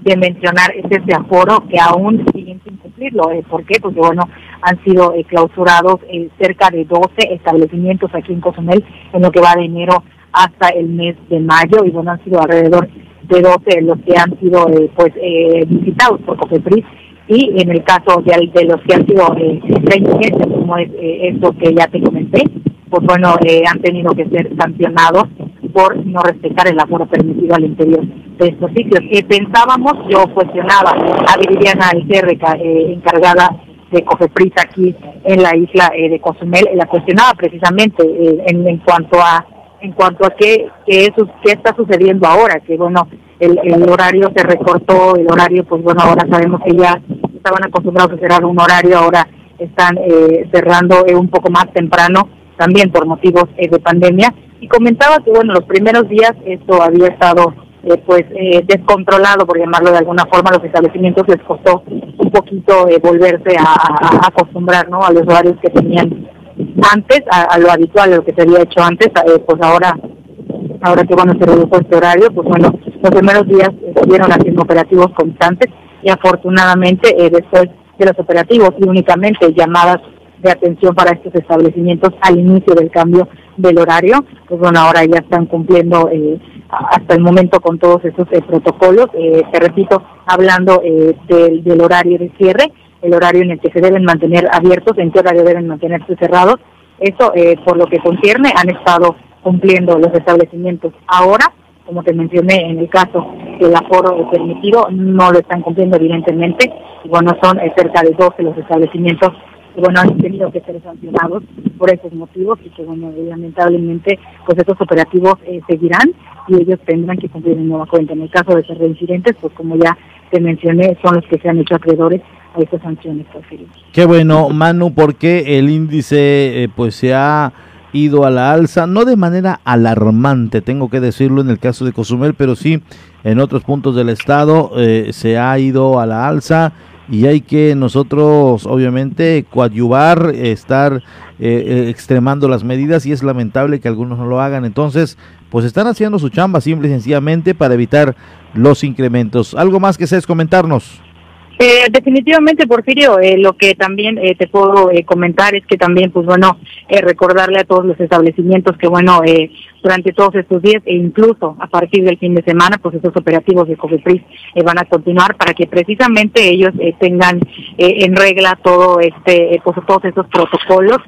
de mencionar es este aforo que aún siguen sin cumplirlo. Eh, ¿Por qué? Porque, bueno, han sido eh, clausurados eh, cerca de 12 establecimientos aquí en Cozumel en lo que va de enero hasta el mes de mayo y, bueno, han sido alrededor de 12 los que han sido, pues, visitados por COFEPRIS y en el caso de, de los que han sido eh, como es eh, esto que ya te comenté, pues bueno, eh, han tenido que ser sancionados por no respetar el aforo permitido al interior de estos sitios. Eh, pensábamos, yo cuestionaba a Viridiana Alcerreca, eh, encargada de Cofepris aquí en la isla eh, de Cozumel, la cuestionaba precisamente en, en cuanto a en cuanto a qué, qué, qué está sucediendo ahora, que bueno, el, el horario se recortó, el horario, pues bueno, ahora sabemos que ya estaban acostumbrados a cerrar un horario, ahora están eh, cerrando un poco más temprano, también por motivos eh, de pandemia. Y comentaba que, bueno, los primeros días esto había estado pues descontrolado, por llamarlo de alguna forma, los establecimientos les costó un poquito volverse a, acostumbrar, ¿no? A los horarios que tenían antes, a, lo habitual, a lo que se había hecho antes, pues ahora ahora que bueno se redujo este horario, pues bueno, los primeros días estuvieron haciendo operativos constantes y afortunadamente eh, después de los operativos y únicamente llamadas de atención para estos establecimientos al inicio del cambio del horario, pues bueno, ahora ya están cumpliendo eh, hasta el momento con todos esos eh, protocolos, te repito, hablando del, del horario de cierre, el horario en el que se deben mantener abiertos, en qué horario deben mantenerse cerrados, eso por lo que concierne han estado cumpliendo los establecimientos. Ahora como te mencioné, en el caso del aforo permitido, no lo están cumpliendo evidentemente. Bueno, son eh, cerca de 12 los establecimientos que bueno, han tenido que ser sancionados por esos motivos y que bueno, lamentablemente pues estos operativos eh, seguirán y ellos tendrán que cumplir en nueva cuenta. En el caso de ser reincidentes, pues como ya te mencioné, son los que se han hecho acreedores a estas sanciones, Qué bueno, Manu, porque el índice eh, pues se ha ido a la alza, no de manera alarmante, tengo que decirlo en el caso de Cozumel, pero sí en otros puntos del estado eh, se ha ido a la alza y hay que nosotros obviamente coadyuvar, estar eh, eh, extremando las medidas y es lamentable que algunos no lo hagan. Entonces, pues están haciendo su chamba simple y sencillamente para evitar los incrementos. ¿Algo más que seas comentarnos? Eh, definitivamente, Porfirio, eh, lo que también eh, te puedo eh, comentar es que también, pues bueno, recordarle a todos los establecimientos que, bueno, durante todos estos días e incluso a partir del fin de semana, pues esos operativos de COFEPRIS van a continuar para que precisamente ellos tengan en regla todo este, pues todos esos protocolos,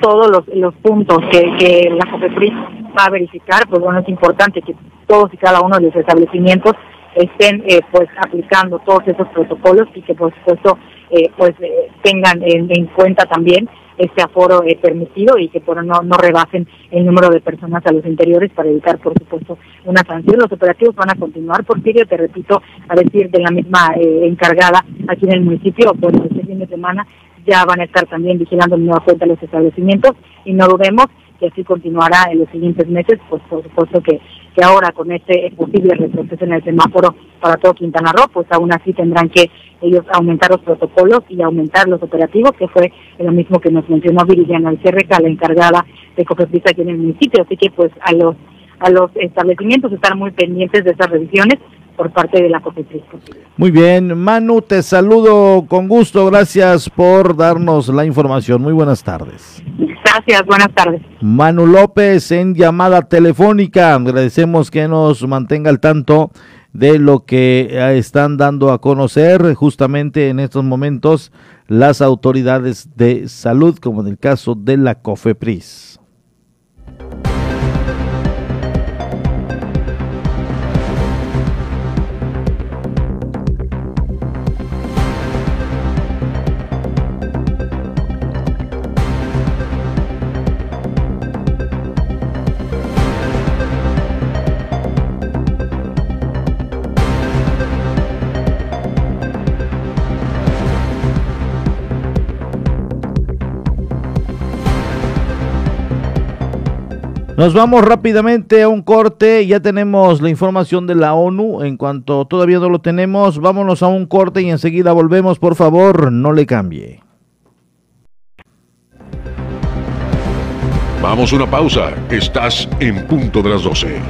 todos los, los puntos que, que la COFEPRIS va a verificar, pues bueno, es importante que todos y cada uno de los establecimientos estén eh, pues aplicando todos esos protocolos y que por supuesto eh, pues eh, tengan en, cuenta también este aforo permitido y que por no, no rebasen el número de personas a los interiores para evitar por supuesto una sanción. Los operativos van a continuar, porque te repito, a decir de la misma encargada aquí en el municipio, pues este fin de semana ya van a estar también vigilando en nueva cuenta los establecimientos y no dudemos que así continuará en los siguientes meses, pues por supuesto que, que ahora con este posible retroceso en el semáforo para todo Quintana Roo, pues aún así tendrán que ellos aumentar los protocolos y aumentar los operativos, que fue lo mismo que nos mencionó Viridiana Alcerreca, la encargada de Cofepris aquí en el municipio, así que pues a los a los establecimientos estar muy pendientes de esas revisiones por parte de la Cofepris. Muy bien, Manu, te saludo con gusto, gracias por darnos la información. Muy buenas tardes. Gracias, buenas tardes. Manu López en llamada telefónica. Agradecemos que nos mantenga al tanto de lo que eh, están dando a conocer justamente en estos momentos las autoridades de salud, como en el caso de la COFEPRIS. Nos vamos rápidamente a un corte, ya tenemos la información de la ONU, en cuanto todavía no lo tenemos, vámonos a un corte y enseguida volvemos, por favor, no le cambie. Vamos a una pausa, estás en punto de las 12.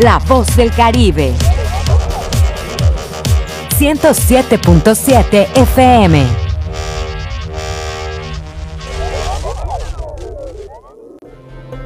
La voz del Caribe. 107.7 FM.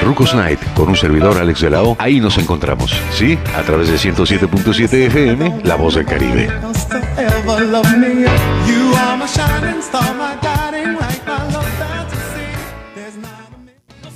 Rucos Night, con un servidor Alex de la O. Ahí nos encontramos, ¿sí? A través de 107.7 FM, La Voz del Caribe.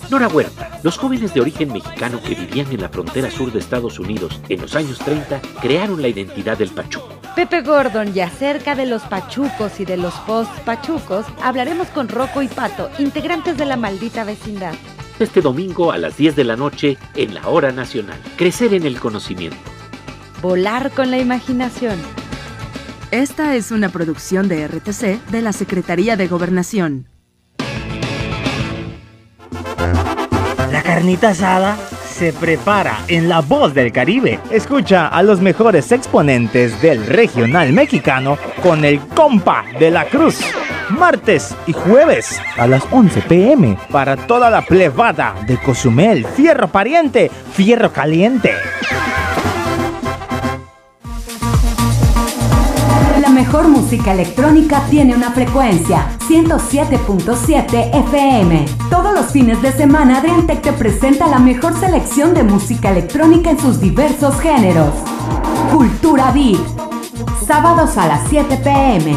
Nora Huerta, los jóvenes de origen mexicano que vivían en la frontera sur de Estados Unidos en los años 30 crearon la identidad del pachuco. Pepe Gordon y acerca de los pachucos y de los post-pachucos hablaremos con Rocco y Pato, integrantes de la maldita vecindad este domingo a las 10 de la noche en la Hora Nacional. Crecer en el conocimiento. Volar con la imaginación. Esta es una producción de RTC de la Secretaría de Gobernación. La carnita asada se prepara en La Voz del Caribe. Escucha a los mejores exponentes del regional mexicano con el compa de la cruz martes y jueves a las 11 pm para toda la plebada de Cozumel, Fierro Pariente, Fierro Caliente. La mejor música electrónica tiene una frecuencia 107.7 FM. Todos los fines de semana Adriantec te presenta la mejor selección de música electrónica en sus diversos géneros. Cultura Beat. Sábados a las 7 pm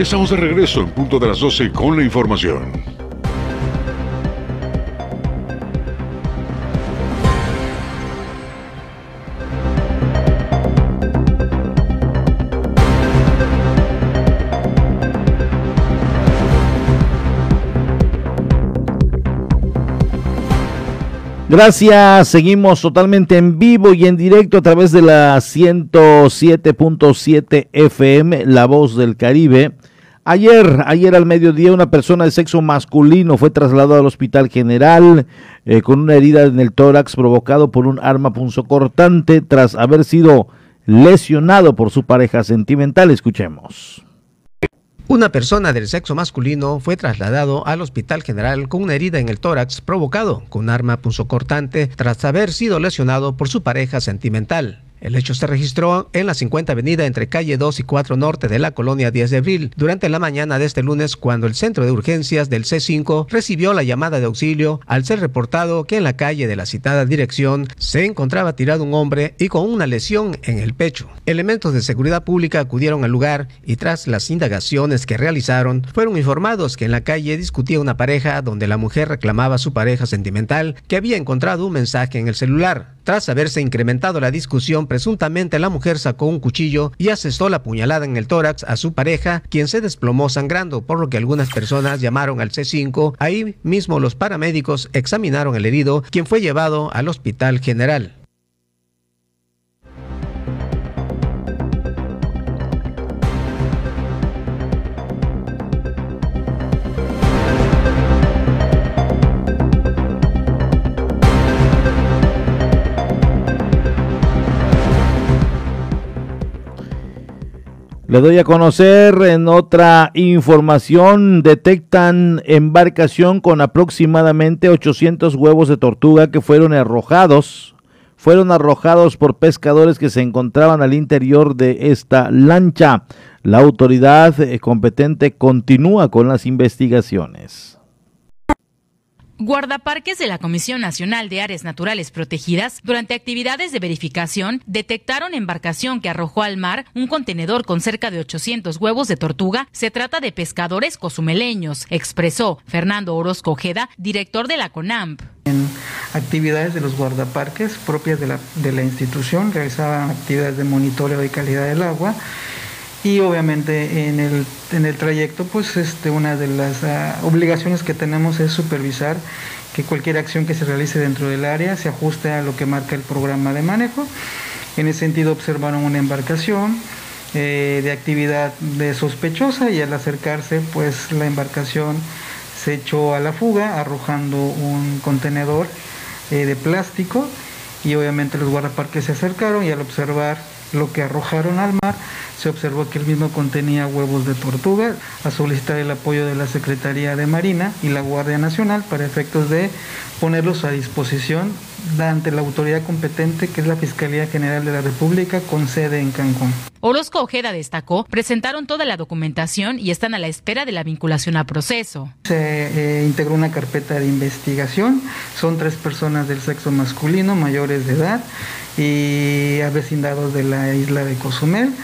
Ya estamos de regreso en punto de las 12 con la información. Gracias, seguimos totalmente en vivo y en directo a través de la 107.7 FM, La Voz del Caribe. Ayer, ayer al mediodía, una persona de sexo masculino fue trasladada al Hospital General eh, con una herida en el tórax provocado por un arma punzocortante tras haber sido lesionado por su pareja sentimental. Escuchemos. Una persona del sexo masculino fue trasladado al Hospital General con una herida en el tórax provocado con un arma punzocortante tras haber sido lesionado por su pareja sentimental. El hecho se registró en la 50 Avenida entre calle 2 y 4 Norte de la colonia 10 de Abril durante la mañana de este lunes cuando el centro de urgencias del C5 recibió la llamada de auxilio al ser reportado que en la calle de la citada dirección se encontraba tirado un hombre y con una lesión en el pecho. Elementos de seguridad pública acudieron al lugar y tras las indagaciones que realizaron fueron informados que en la calle discutía una pareja donde la mujer reclamaba a su pareja sentimental que había encontrado un mensaje en el celular. Tras haberse incrementado la discusión, presuntamente la mujer sacó un cuchillo y asestó la puñalada en el tórax a su pareja, quien se desplomó sangrando, por lo que algunas personas llamaron al C5. Ahí mismo los paramédicos examinaron al herido, quien fue llevado al hospital general. Le doy a conocer en otra información, detectan embarcación con aproximadamente 800 huevos de tortuga que fueron arrojados, fueron arrojados por pescadores que se encontraban al interior de esta lancha. La autoridad eh, competente continúa con las investigaciones. Guardaparques de la Comisión Nacional de Áreas Naturales Protegidas, durante actividades de verificación, detectaron embarcación que arrojó al mar un contenedor con cerca de 800 huevos de tortuga. Se trata de pescadores cozumeleños, expresó Fernando Orozco Ojeda, director de la CONAMP. En actividades de los guardaparques propias de la, institución, realizaban actividades de monitoreo y calidad del agua y obviamente en el, en el trayecto pues este, una de las ah, obligaciones que tenemos es supervisar que cualquier acción que se realice dentro del área se ajuste a lo que marca el programa de manejo. En ese sentido observaron una embarcación eh, de actividad de sospechosa y al acercarse pues la embarcación se echó a la fuga arrojando un contenedor eh, de plástico y obviamente los guardaparques se acercaron y al observar lo que arrojaron al mar se observó que el mismo contenía huevos de tortuga, a solicitar el apoyo de la Secretaría de Marina y la Guardia Nacional para efectos de ponerlos a disposición ante la autoridad competente que es la Fiscalía General de la República con sede en Cancún. Orozco Ojeda destacó, presentaron toda la documentación y están a la espera de la vinculación a proceso. Se eh, integró una carpeta de investigación, son tres personas del sexo masculino mayores de edad y avecindados de la isla de Cozumel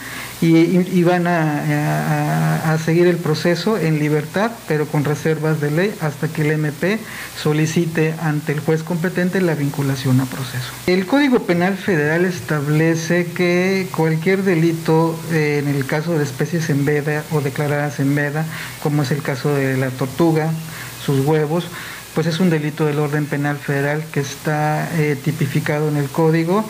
y, van a, seguir el proceso en libertad, pero con reservas de ley hasta que el MP solicite ante el juez competente la vinculación a proceso. El Código Penal Federal establece que cualquier delito, eh, en el caso de especies en veda o declaradas en veda, como es el caso de la tortuga, sus huevos, pues es un delito del orden penal federal que está eh, tipificado en el código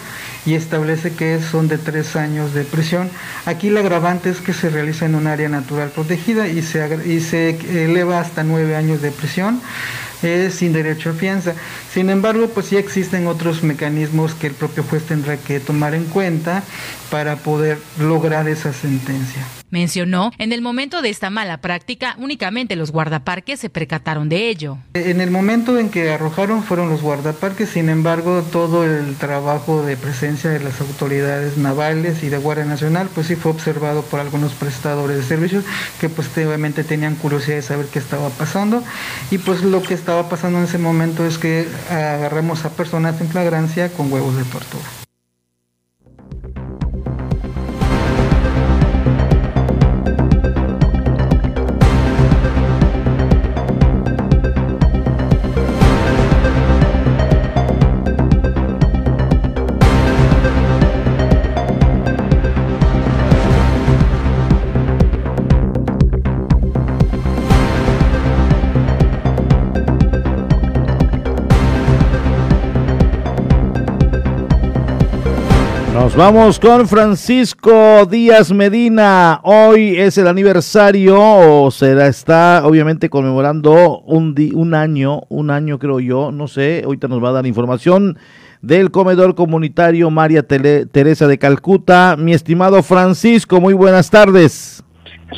y establece que son de tres años de prisión. Aquí la agravante es que se realiza en un área natural protegida y se, y se eleva hasta nueve años de prisión es sin derecho a fianza. Sin embargo, pues sí existen otros mecanismos que el propio juez tendrá que tomar en cuenta para poder lograr esa sentencia. Mencionó, en el momento de esta mala práctica, únicamente los guardaparques se percataron de ello. En el momento en que arrojaron fueron los guardaparques, sin embargo, todo el trabajo de presencia de las autoridades navales y de Guardia Nacional, pues sí fue observado por algunos prestadores de servicios que pues obviamente tenían curiosidad de saber qué estaba pasando y pues lo que estaba pasando en ese momento es que agarramos a personas en flagrancia con huevos de tortuga. Vamos con Francisco Díaz Medina. Hoy es el aniversario, o se está obviamente conmemorando un, un año, un año creo yo, no sé, ahorita nos va a dar información del comedor comunitario María Teresa de Calcuta. Mi estimado Francisco, muy buenas tardes.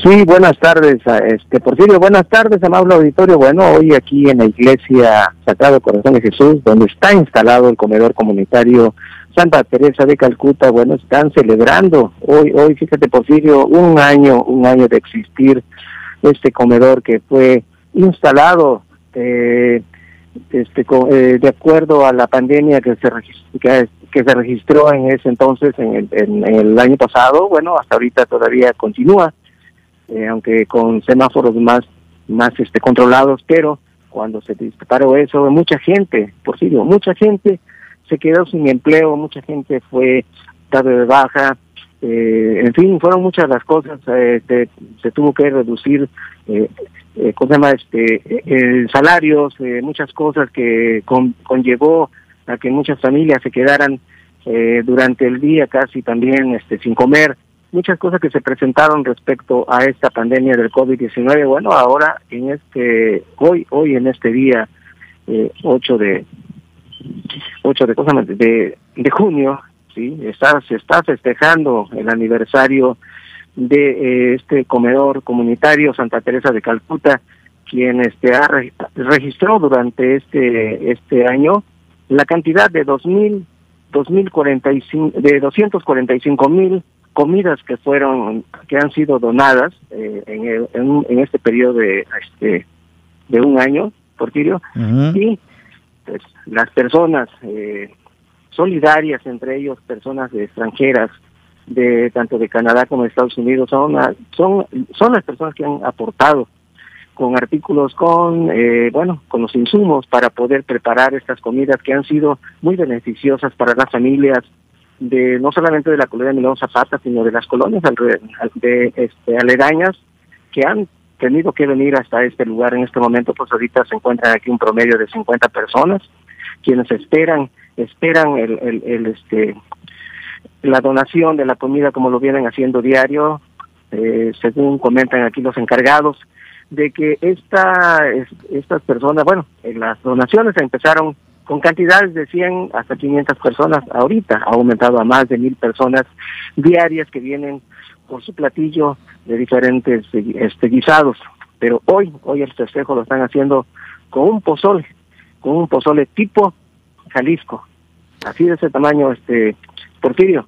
Sí, buenas tardes, este Porfirio, buenas tardes, amable auditorio. Bueno, hoy aquí en la iglesia Sagrado Corazón de Jesús, donde está instalado el comedor comunitario Santa Teresa de Calcuta, bueno, están celebrando hoy, hoy, fíjate Porfirio, un año, un año de existir este comedor que fue instalado eh, este, eh, de acuerdo a la pandemia que se, que, que, se registró en ese entonces, en el, en, el año pasado, bueno, hasta ahorita todavía continúa, eh, aunque con semáforos más, más este, controlados, pero cuando se disparó eso, mucha gente, Porfirio, mucha gente se quedó sin empleo, mucha gente fue dado de baja, eh, en fin, fueron muchas las cosas, eh, se, tuvo que reducir, eh, eh ¿cómo se llama? Este, eh, salarios, muchas cosas que conllevó a que muchas familias se quedaran durante el día casi también este, sin comer, muchas cosas que se presentaron respecto a esta pandemia del COVID-19. Bueno, ahora en este, hoy, hoy en este día 8 de, 8 de, de, de junio, ¿sí? Está, se está festejando el aniversario de eh, este comedor comunitario Santa Teresa de Calcuta, quien este ha registró durante este este año la cantidad de dos mil dos mil cuarenta y cinco de doscientos cuarenta y cinco mil comidas que fueron que han sido donadas eh, en, en, este periodo de este de un año Porfirio y pues las personas eh, solidarias entre ellos personas extranjeras de tanto de Canadá como de Estados Unidos son son son las personas que han aportado con artículos con eh, bueno con los insumos para poder preparar estas comidas que han sido muy beneficiosas para las familias de no solamente de la colonia Milón Zapata sino de las colonias de este, aledañas que han tenido que venir hasta este lugar en este momento pues ahorita se encuentran aquí un promedio de 50 personas quienes esperan esperan el, el, el este la donación de la comida como lo vienen haciendo diario eh, según comentan aquí los encargados de que esta, estas personas, bueno, las donaciones empezaron con cantidades de 100 hasta 500 personas, ahorita ha aumentado a más de mil personas diarias que vienen por su platillo de diferentes este, guisados. Pero hoy, hoy el festejo lo están haciendo con un pozole, con un pozole tipo Jalisco, así de ese tamaño, este Porfirio.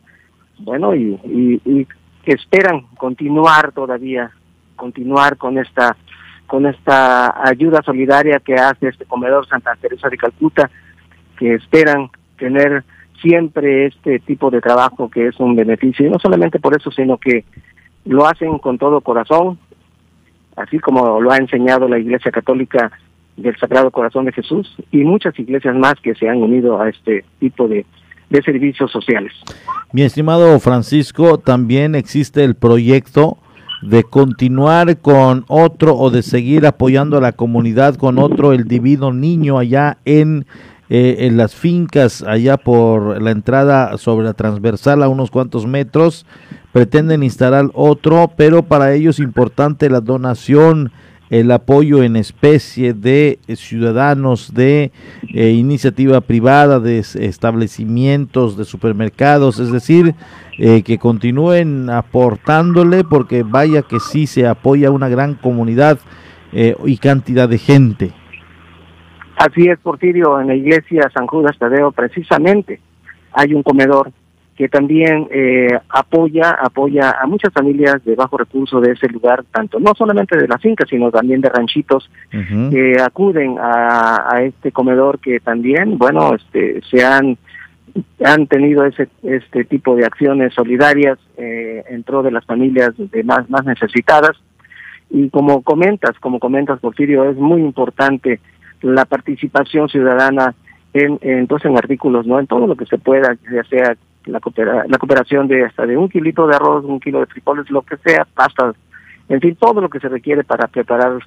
Bueno, y, y, y esperan continuar todavía, continuar con esta con esta ayuda solidaria que hace este comedor Santa Teresa de Calcuta, que esperan tener siempre este tipo de trabajo que es un beneficio, y no solamente por eso, sino que lo hacen con todo corazón, así como lo ha enseñado la Iglesia Católica del Sagrado Corazón de Jesús y muchas iglesias más que se han unido a este tipo de, de servicios sociales. Mi estimado Francisco, también existe el proyecto de continuar con otro o de seguir apoyando a la comunidad con otro, el divino niño allá en, eh, en las fincas, allá por la entrada sobre la transversal a unos cuantos metros. Pretenden instalar otro, pero para ello es importante la donación el apoyo en especie de ciudadanos, de eh, iniciativa privada, de establecimientos, de supermercados, es decir, eh, que continúen aportándole porque vaya que sí se apoya una gran comunidad y cantidad de gente. Así es, Porfirio, en la iglesia San Judas Tadeo precisamente hay un comedor que también eh, apoya apoya a muchas familias de bajo recurso de ese lugar, tanto no solamente de la finca, sino también de ranchitos que acuden a, a, este comedor que también, bueno, este, se han han tenido ese este tipo de acciones solidarias eh, en pro de las familias de más más necesitadas. Y como comentas, como comentas Porfirio, es muy importante la participación ciudadana en, en, en artículos, ¿no? En todo lo que se pueda, ya sea la, la cooperación de hasta de un kilito de arroz, un kilo de frijoles, lo que sea, pastas, en fin, todo lo que se requiere para preparar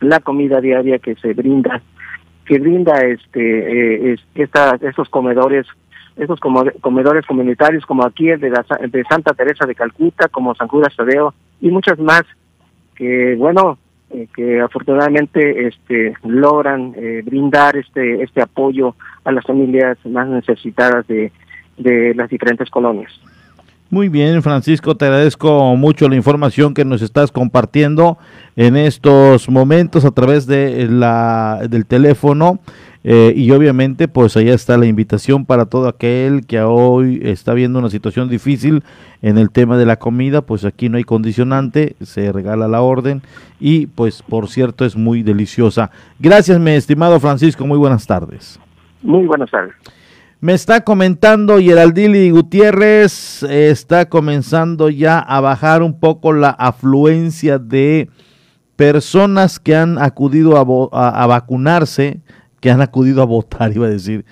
la comida diaria que se brinda, que brinda este eh, estos comedores, estos comedores comunitarios como aquí el de, la, de Santa Teresa de Calcuta, como San Judas Tadeo y muchas más que bueno eh, que afortunadamente este logran eh, brindar este este apoyo a las familias más necesitadas de de las diferentes colonias. Muy bien, Francisco, te agradezco mucho la información que nos estás compartiendo en estos momentos a través de la, del teléfono. Eh, y obviamente, pues allá está la invitación para todo aquel que hoy está viendo una situación difícil en el tema de la comida, pues aquí no hay condicionante, se regala la orden y pues por cierto es muy deliciosa. Gracias, mi estimado Francisco, muy buenas tardes. Muy buenas tardes. Me está comentando Geraldili Gutiérrez, está comenzando ya a bajar un poco la afluencia de personas que han acudido a, vacunarse, que han acudido a votar, iba a decir,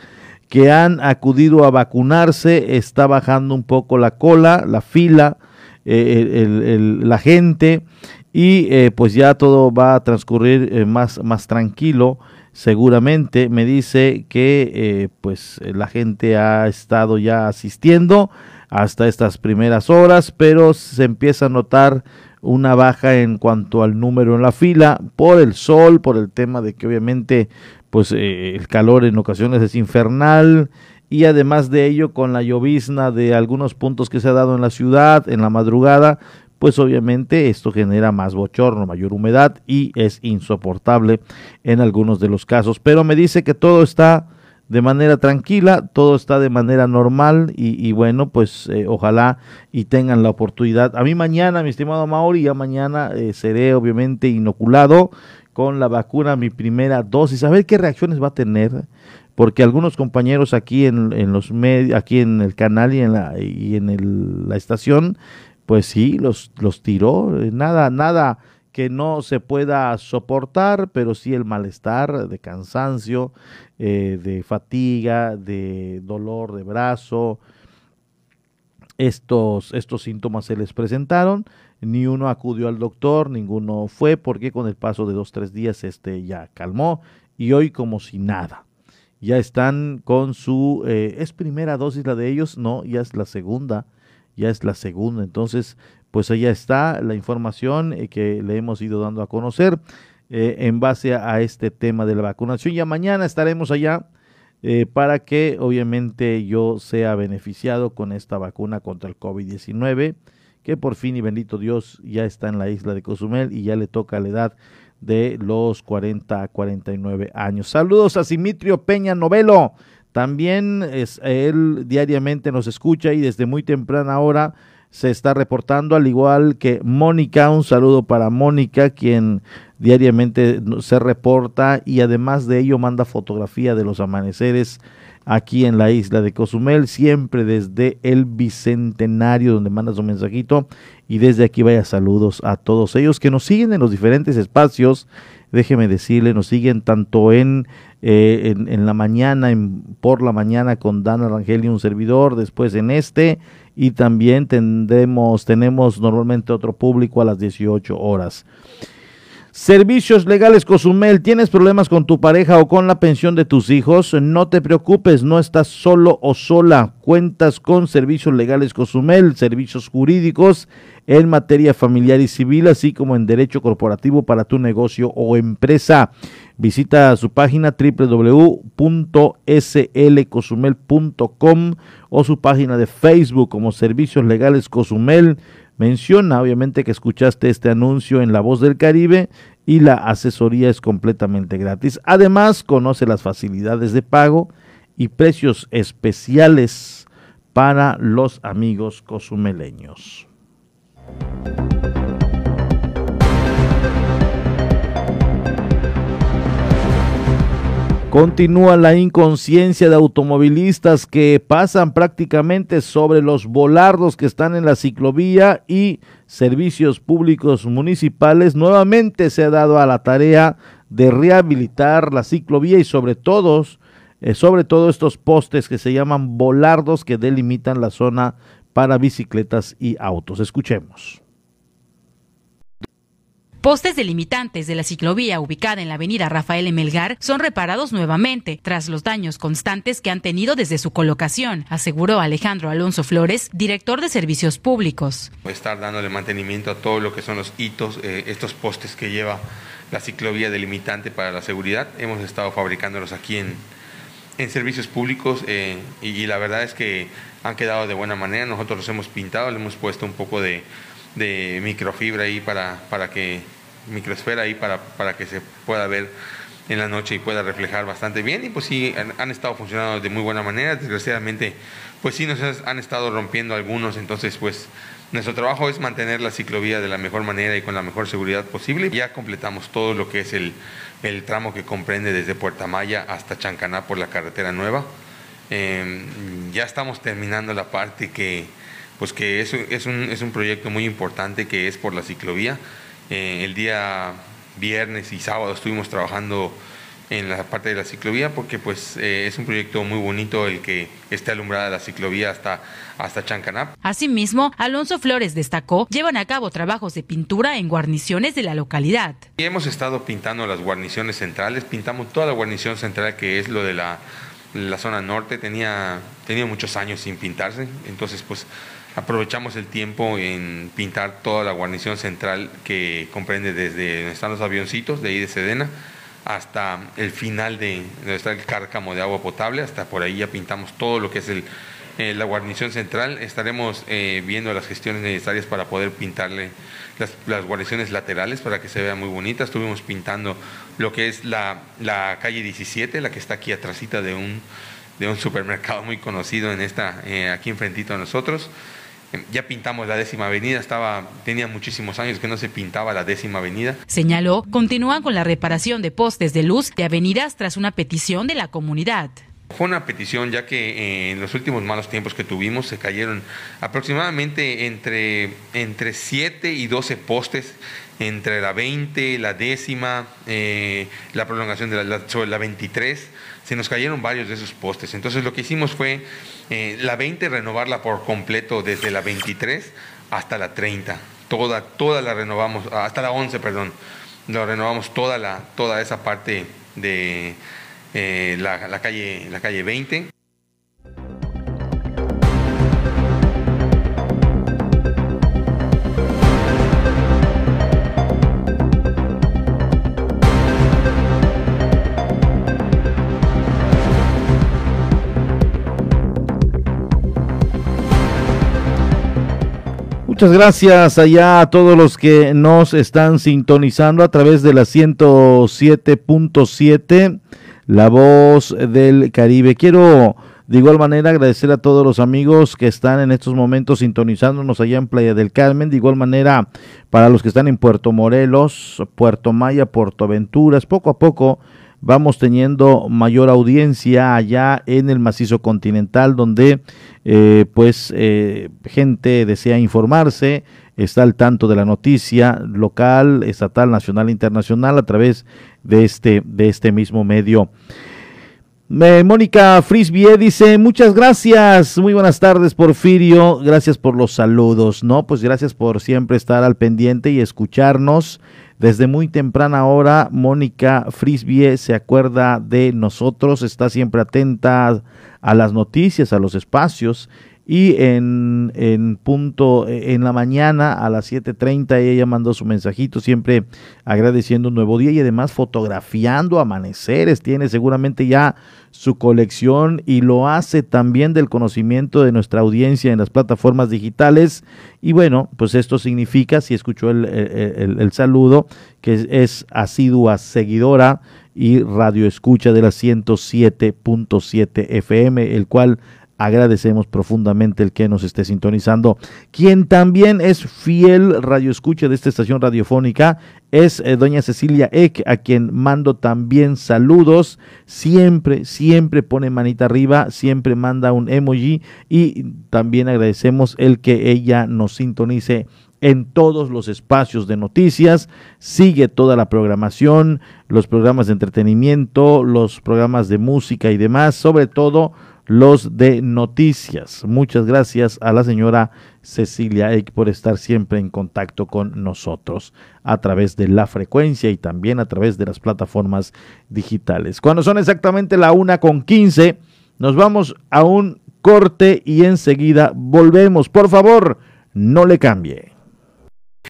que han acudido a vacunarse, está bajando un poco la cola, la fila, eh, la gente y eh, pues ya todo va a transcurrir eh, más, más tranquilo seguramente. Me dice que pues la gente ha estado ya asistiendo hasta estas primeras horas, pero se empieza a notar una baja en cuanto al número en la fila por el sol, por el tema de que obviamente pues eh, el calor en ocasiones es infernal y además de ello con la llovizna de algunos puntos que se ha dado en la ciudad en la madrugada, pues obviamente esto genera más bochorno, mayor humedad y es insoportable en algunos de los casos. Pero me dice que todo está de manera tranquila, todo está de manera normal y, bueno, pues eh, ojalá y tengan la oportunidad. A mí mañana, mi estimado Mauri, ya mañana eh, seré obviamente inoculado con la vacuna, mi primera dosis, a ver qué reacciones va a tener, porque algunos compañeros aquí en, en los medios, aquí en el canal y en la, y en la estación, pues sí, los, los tiró, nada, nada que no se pueda soportar, pero sí el malestar de cansancio, eh, de fatiga, de dolor de brazo. Estos, estos síntomas se les presentaron, ni uno acudió al doctor, ninguno fue, porque con el paso de dos, tres días este ya calmó y hoy como si nada. Ya están con su, eh, ¿es primera dosis la de ellos? No, ya es la segunda ya es la segunda. Entonces, pues allá está la información eh, que le hemos ido dando a conocer eh, en base a, este tema de la vacunación. Ya mañana estaremos allá eh, para que obviamente yo sea beneficiado con esta vacuna contra el COVID-19, que por fin y bendito Dios ya está en la isla de Cozumel y ya le toca la edad de los 40 a 49 años. Saludos a Simitrio Peña Novelo también es, él diariamente nos escucha y desde muy temprana hora se está reportando, al igual que Mónica, un saludo para Mónica, quien diariamente se reporta y además de ello manda fotografía de los amaneceres aquí en la isla de Cozumel, siempre desde el Bicentenario, donde manda su mensajito. Y desde aquí vaya saludos a todos ellos que nos siguen en los diferentes espacios. Déjeme decirle, nos siguen tanto en eh, en, la mañana, en, por la mañana con Dana Rangel y un servidor, después en este, y también tendremos, tenemos normalmente otro público a las 18 horas. Servicios Legales Cozumel, ¿tienes problemas con tu pareja o con la pensión de tus hijos? No te preocupes, no estás solo o sola. Cuentas con Servicios Legales Cozumel, servicios jurídicos en materia familiar y civil, así como en derecho corporativo para tu negocio o empresa. Visita su página www.slcozumel.com o su página de Facebook como Servicios Legales Cozumel. Menciona obviamente que escuchaste este anuncio en La Voz del Caribe y la asesoría es completamente gratis. Además, conoce las facilidades de pago y precios especiales para los amigos cozumeleños. Continúa la inconsciencia de automovilistas que pasan prácticamente sobre los volardos que están en la ciclovía y servicios públicos municipales. Nuevamente se ha dado a la tarea de rehabilitar la ciclovía y sobre todo, eh, sobre todo estos postes que se llaman volardos que delimitan la zona para bicicletas y autos. Escuchemos. Postes delimitantes de la ciclovía ubicada en la avenida Rafael Emelgar son reparados nuevamente tras los daños constantes que han tenido desde su colocación, aseguró Alejandro Alonso Flores, director de Servicios Públicos. Estar dándole mantenimiento a todo lo que son los hitos, eh, estos postes que lleva la ciclovía delimitante para la seguridad. Hemos estado fabricándolos aquí en, en servicios públicos eh, y, la verdad es que han quedado de buena manera. Nosotros los hemos pintado, le hemos puesto un poco de, de microfibra ahí para, para que, microesfera ahí para, para que se pueda ver en la noche y pueda reflejar bastante bien. Y pues sí han, estado funcionando de muy buena manera. Desgraciadamente pues sí nos han estado rompiendo algunos. Entonces pues nuestro trabajo es mantener la ciclovía de la mejor manera y con la mejor seguridad posible. Ya completamos todo lo que es el, el tramo que comprende desde Puerta Maya hasta Chancaná por la carretera nueva. Em, ya estamos terminando la parte que pues que es, es, un, es un proyecto muy importante que es por la ciclovía. Eh, el día viernes y sábado estuvimos trabajando en la parte de la ciclovía porque pues eh, es un proyecto muy bonito el que esté alumbrada la ciclovía hasta, hasta Chancanap. Asimismo, Alonso Flores destacó, llevan a cabo trabajos de pintura en guarniciones de la localidad. Y hemos estado pintando las guarniciones centrales, pintamos toda la guarnición central que es lo de la, la zona norte, tenía, tenía muchos años sin pintarse, entonces pues Aprovechamos el tiempo en pintar toda la guarnición central que comprende desde donde están los avioncitos de ahí de Sedena hasta el final de donde está el cárcamo de agua potable, hasta por ahí ya pintamos todo lo que es el, eh, la guarnición central. Estaremos eh, viendo las gestiones necesarias para poder pintarle las, guarniciones laterales para que se vea muy bonita. Estuvimos pintando lo que es la, la calle 17, la que está aquí atrásita de un, de un supermercado muy conocido en esta, eh, aquí enfrentito a nosotros. Ya pintamos la décima avenida, estaba, tenía muchísimos años que no se pintaba la décima avenida. Señaló, continúan con la reparación de postes de luz de avenidas tras una petición de la comunidad. Fue una petición ya que eh, en los últimos malos tiempos que tuvimos se cayeron aproximadamente entre, entre 7 y 12 postes entre la 20, la décima, eh, la prolongación de la, sobre la 23, se nos cayeron varios de esos postes. Entonces lo que hicimos fue eh, la 20 renovarla por completo desde la 23 hasta la 30. Toda, toda la renovamos, hasta la 11, perdón. Lo renovamos toda, la, toda esa parte de eh, la, la, calle, la calle 20. Muchas gracias allá a todos los que nos están sintonizando a través de la 107.7 la voz del Caribe. Quiero de igual manera agradecer a todos los amigos que están en estos momentos sintonizándonos allá en Playa del Carmen. De igual manera para los que están en Puerto Morelos, Puerto Maya, Puerto Aventuras. Poco a poco vamos teniendo mayor audiencia allá en el macizo continental donde eh, pues eh, gente desea informarse está al tanto de la noticia local, estatal, nacional, internacional a través de este, de este mismo medio. Mónica Frisbie dice, muchas gracias, muy buenas tardes Porfirio, gracias por los saludos, ¿no? Pues gracias por siempre estar al pendiente y escucharnos. Desde muy temprana hora, Mónica Frisbie se acuerda de nosotros, está siempre atenta a las noticias, a los espacios y en, en, punto e, en la mañana a las 7.30 ella mandó su mensajito siempre agradeciendo un nuevo día y además fotografiando amaneceres. Tiene seguramente ya su colección y lo hace también del conocimiento de nuestra audiencia en las plataformas digitales. Y bueno pues esto significa si escuchó el, el, saludo que es asidua seguidora y radio escucha de la 107.7 FM el cual agradecemos profundamente el que nos esté sintonizando. Quien también es fiel radio escucha de esta estación radiofónica es eh, doña Cecilia Eck, a quien mando también saludos. Siempre, siempre pone manita arriba, siempre manda un emoji y también agradecemos el que ella nos sintonice en todos los espacios de noticias, sigue toda la programación, los programas de entretenimiento, los programas de música y demás, sobre todo los de noticias. Muchas gracias a la señora Cecilia Eck por estar siempre en contacto con nosotros a través de la frecuencia y también a través de las plataformas digitales. Cuando son exactamente la una con 15, nos vamos a un corte y enseguida volvemos. Por favor, no le cambie.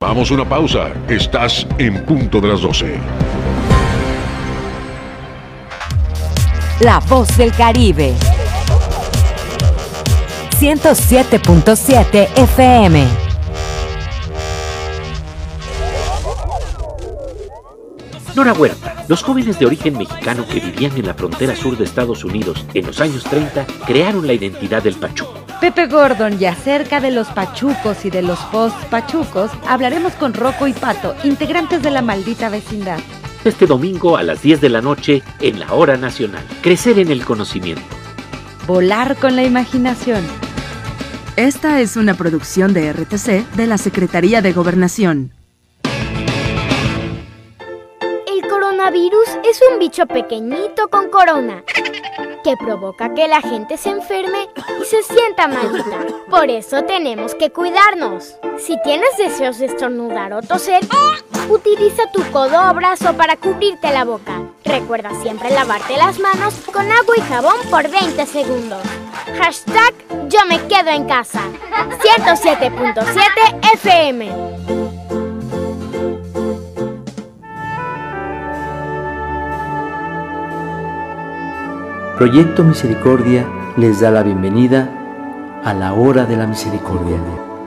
Vamos a una pausa. Estás en punto de las 12. La voz del Caribe. 107.7 FM. Nora Huerta, los jóvenes de origen mexicano que vivían en la frontera sur de Estados Unidos en los años 30 crearon la identidad del pachuco. Pepe Gordon y acerca de los pachucos y de los post-pachucos hablaremos con Rocco y Pato, integrantes de la maldita vecindad. Este domingo a las 10 de la noche en la Hora Nacional. Crecer en el conocimiento. Volar con la imaginación. Esta es una producción de RTC de la Secretaría de Gobernación. El coronavirus es un bicho pequeñito con corona que provoca que la gente se enferme y se sienta malita. Por eso tenemos que cuidarnos. Si tienes deseos de estornudar o toser, utiliza tu codo o brazo para cubrirte la boca. Recuerda siempre lavarte las manos con agua y jabón por 20 segundos. Hashtag yo me quedo en casa. 107.7 FM. Proyecto Misericordia les da la bienvenida a la hora de la misericordia.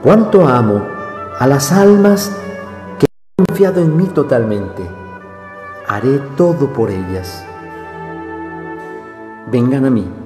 Cuánto amo a las almas que han confiado en mí totalmente. Haré todo por ellas. Vengan a mí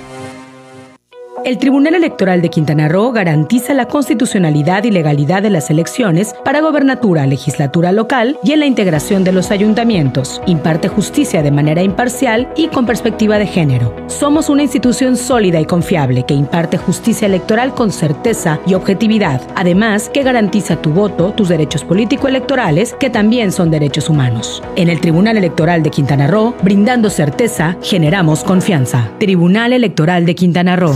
El Tribunal Electoral de Quintana Roo garantiza la constitucionalidad y legalidad de las elecciones para gobernatura, legislatura local y en la integración de los ayuntamientos. Imparte justicia de manera imparcial y con perspectiva de género. Somos una institución sólida y confiable que imparte justicia electoral con certeza y objetividad, además que garantiza tu voto, tus derechos político-electorales, que también son derechos humanos. En el Tribunal Electoral de Quintana Roo, brindando certeza, generamos confianza. Tribunal Electoral de Quintana Roo.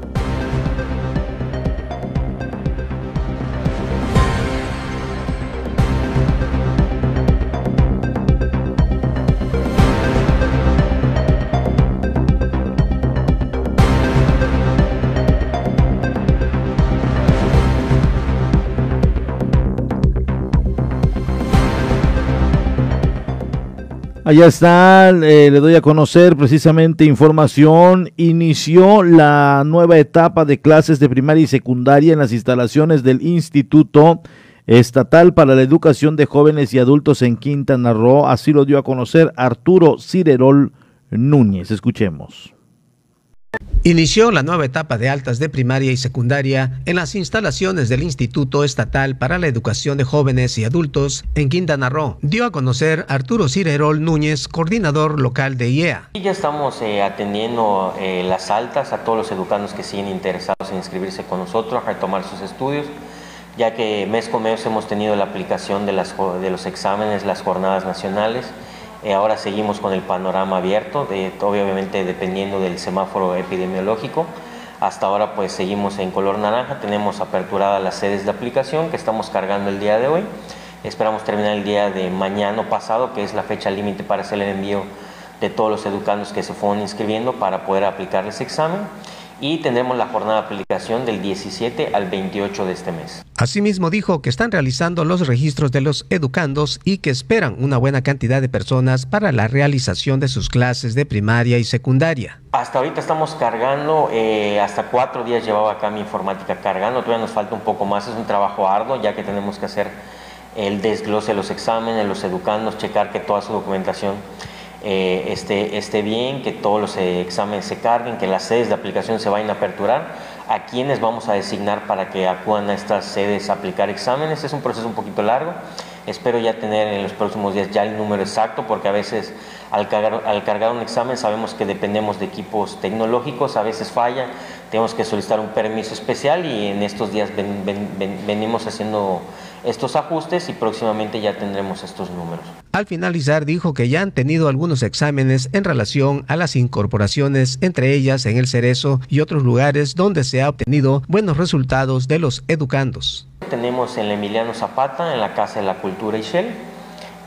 Allá está, eh, le doy a conocer precisamente información. Inició la nueva etapa de clases de primaria y secundaria en las instalaciones del Instituto Estatal para la Educación de Jóvenes y Adultos en Quintana Roo. Así lo dio a conocer Arturo Cirerol Núñez. Escuchemos. Inició la nueva etapa de altas de primaria y secundaria en las instalaciones del Instituto Estatal para la Educación de Jóvenes y Adultos en Quintana Roo. Dio a conocer Arturo Cirerol Núñez, coordinador local de IEA. Y ya estamos eh, atendiendo eh, las altas a todos los educandos que siguen interesados en inscribirse con nosotros, a retomar sus estudios, ya que mes con mes hemos tenido la aplicación de, los exámenes, las jornadas nacionales eh, ahora seguimos con el panorama abierto, de, obviamente dependiendo del semáforo epidemiológico. Hasta ahora pues seguimos en color naranja, tenemos aperturadas las sedes de aplicación que estamos cargando el día de hoy. Esperamos terminar el día de mañana pasado, que es la fecha límite para hacer el envío de todos los educandos que se fueron inscribiendo para poder aplicarles examen y tendremos la jornada de aplicación del 17 al 28 de este mes. Asimismo dijo que están realizando los registros de los educandos y que esperan una buena cantidad de personas para la realización de sus clases de primaria y secundaria. Hasta ahorita estamos cargando, eh, hasta cuatro días llevaba acá mi informática cargando, todavía nos falta un poco más, es un trabajo arduo ya que tenemos que hacer el desglose de los exámenes, los educandos, checar que toda su documentación eh, esté, esté, bien, que todos los eh, exámenes se carguen, que las sedes de aplicación se vayan a aperturar. A quienes vamos a designar para que acudan a estas sedes a aplicar exámenes. Es un proceso un poquito largo, Espero ya tener en los próximos días ya el número exacto porque a veces al cargar, al cargar un examen sabemos que dependemos de equipos tecnológicos, a veces falla, tenemos que solicitar un permiso especial y en estos días venimos haciendo estos ajustes y próximamente ya tendremos estos números. Al finalizar dijo que ya han tenido algunos exámenes en relación a las incorporaciones, entre ellas en el Cerezo y otros lugares donde se ha obtenido buenos resultados de los educandos. Tenemos en el Emiliano Zapata, en la Casa de la Cultura Ishel,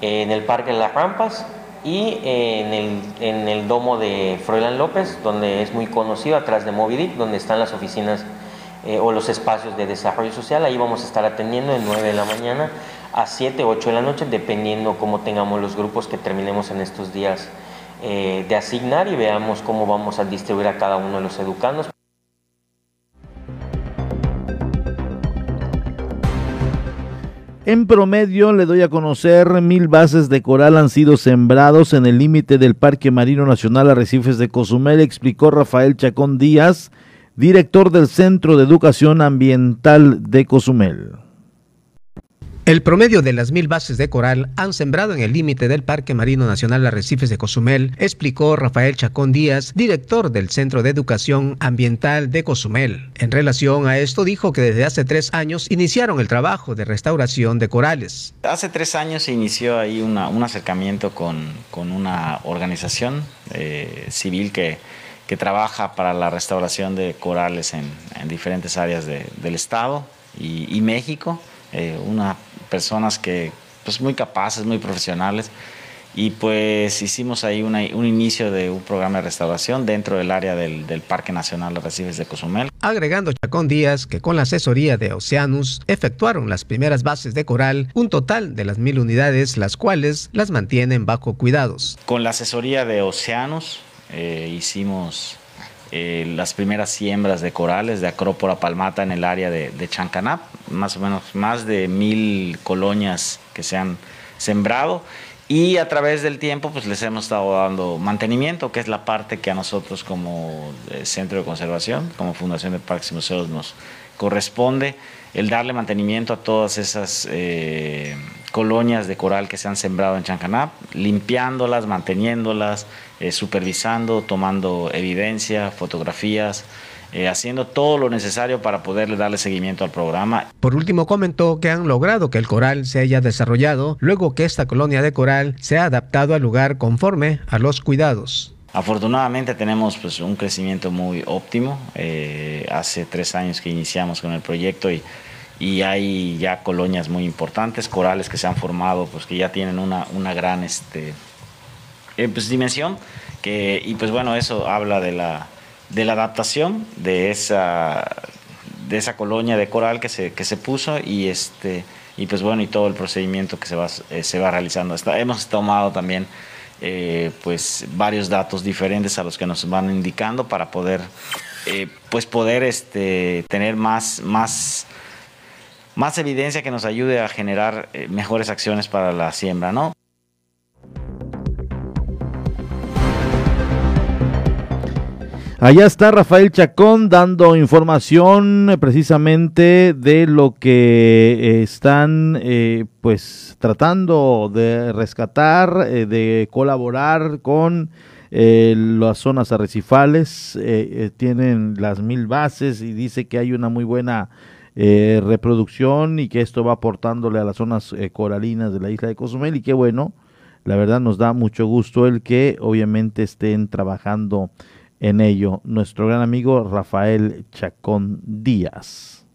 en el Parque de las Rampas y en el, en el domo de Froilán López, donde es muy conocido, atrás de Movidic, donde están las oficinas eh, o los espacios de desarrollo social. Ahí vamos a estar atendiendo de 9 de la mañana a 7, 8 de la noche, dependiendo cómo tengamos los grupos que terminemos en estos días eh, de asignar y veamos cómo vamos a distribuir a cada uno de los educandos. En promedio, le doy a conocer, mil bases de coral han sido sembrados en el límite del Parque Marino Nacional Arrecifes de Cozumel, explicó Rafael Chacón Díaz, director del Centro de Educación Ambiental de Cozumel. El promedio de las mil bases de coral han sembrado en el límite del Parque Marino Nacional Arrecifes de Cozumel, explicó Rafael Chacón Díaz, director del Centro de Educación Ambiental de Cozumel. En relación a esto, dijo que desde hace tres años iniciaron el trabajo de restauración de corales. Hace tres años se inició ahí un acercamiento con, una organización eh, civil que que trabaja para la restauración de corales en, diferentes áreas del estado y, México, eh, unas personas que pues muy capaces, muy profesionales y pues hicimos ahí un inicio de un programa de restauración dentro del área del, Parque Nacional de Recifes de Cozumel. Agregando Chacón Díaz que con la asesoría de Oceanus efectuaron las primeras bases de coral, un total de las mil unidades, las cuales las mantienen bajo cuidados. Con la asesoría de Oceanus eh, hicimos eh, las primeras siembras de corales de Acrópora palmata en el área de, de, Chancanap, más o menos más de mil colonias que se han sembrado. Y a través del tiempo pues les hemos estado dando mantenimiento, que es la parte que a nosotros como eh, Centro de Conservación, como Fundación de Parques y Museos nos corresponde el darle mantenimiento a todas esas colonias de coral que se han sembrado en Chancanap, limpiándolas, manteniéndolas, eh, supervisando, tomando evidencia, fotografías, eh, haciendo todo lo necesario para poderle darle seguimiento al programa. Por último, comentó que han logrado que el coral se haya desarrollado luego que esta colonia de coral se ha adaptado al lugar conforme a los cuidados. Afortunadamente tenemos pues, un crecimiento muy óptimo. hace tres años que iniciamos con el proyecto y y hay ya colonias muy importantes, corales que se han formado, pues que ya tienen una, una gran este, eh, pues, dimensión, que, y pues bueno, eso habla de la, de la adaptación de esa, de esa colonia de coral que se, que se puso y este y pues bueno y todo el procedimiento que se va, eh, se va realizando. hemos tomado también eh, pues varios datos diferentes a los que nos van indicando para poder pues poder este, tener más, más más evidencia que nos ayude a generar eh, mejores acciones para la siembra, ¿no? Allá está Rafael Chacón dando información eh, precisamente de lo que eh, están pues tratando de rescatar, de colaborar con las zonas arrecifales. tienen las mil bases y dice que hay una muy buena eh, reproducción y que esto va aportándole a las zonas eh, coralinas de la isla de Cozumel y qué bueno, la verdad nos da mucho gusto el que obviamente estén trabajando en ello. Nuestro gran amigo Rafael Chacón Díaz.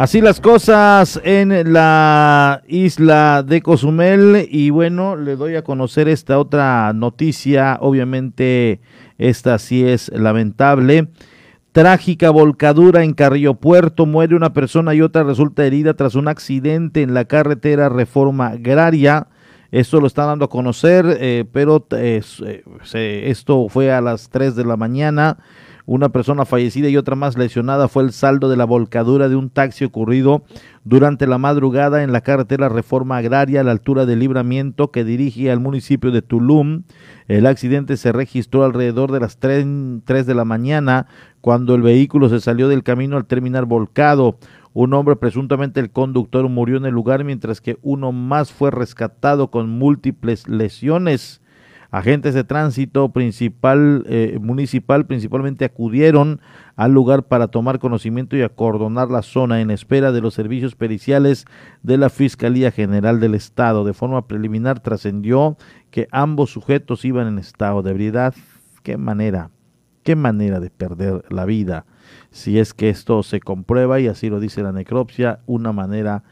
Así las cosas en la isla de Cozumel y bueno, le doy a conocer esta otra noticia, obviamente esta sí es lamentable. Trágica volcadura en Carrillo Puerto, muere una persona y otra resulta herida tras un accidente en la carretera Reforma Agraria. Esto lo están dando a conocer, eh, pero eh, esto fue a las 3 de la mañana Una persona fallecida y otra más lesionada fue el saldo de la volcadura de un taxi ocurrido durante la madrugada en la carretera Reforma Agraria a la altura del libramiento que dirige al municipio de Tulum. El accidente se registró alrededor de las 3, 3 de la mañana cuando el vehículo se salió del camino al terminar volcado. Un hombre, presuntamente el conductor, murió en el lugar mientras que uno más fue rescatado con múltiples lesiones. Agentes de tránsito principal, eh, municipal principalmente acudieron al lugar para tomar conocimiento y acordonar la zona en espera de los servicios periciales de la Fiscalía General del Estado. De forma preliminar trascendió que ambos sujetos iban en estado de ebriedad. Qué manera, qué manera de perder la vida. Si es que esto se comprueba, y así lo dice la necropsia, una manera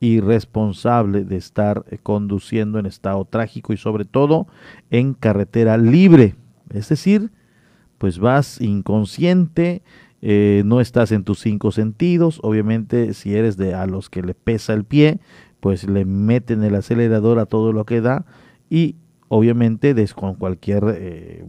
irresponsable de estar eh, conduciendo en estado trágico y sobre todo en carretera libre. Es decir, pues vas inconsciente, eh, no estás en tus cinco sentidos, obviamente si eres de a los que le pesa el pie, pues le meten el acelerador a todo lo que da y obviamente con cualquier eh,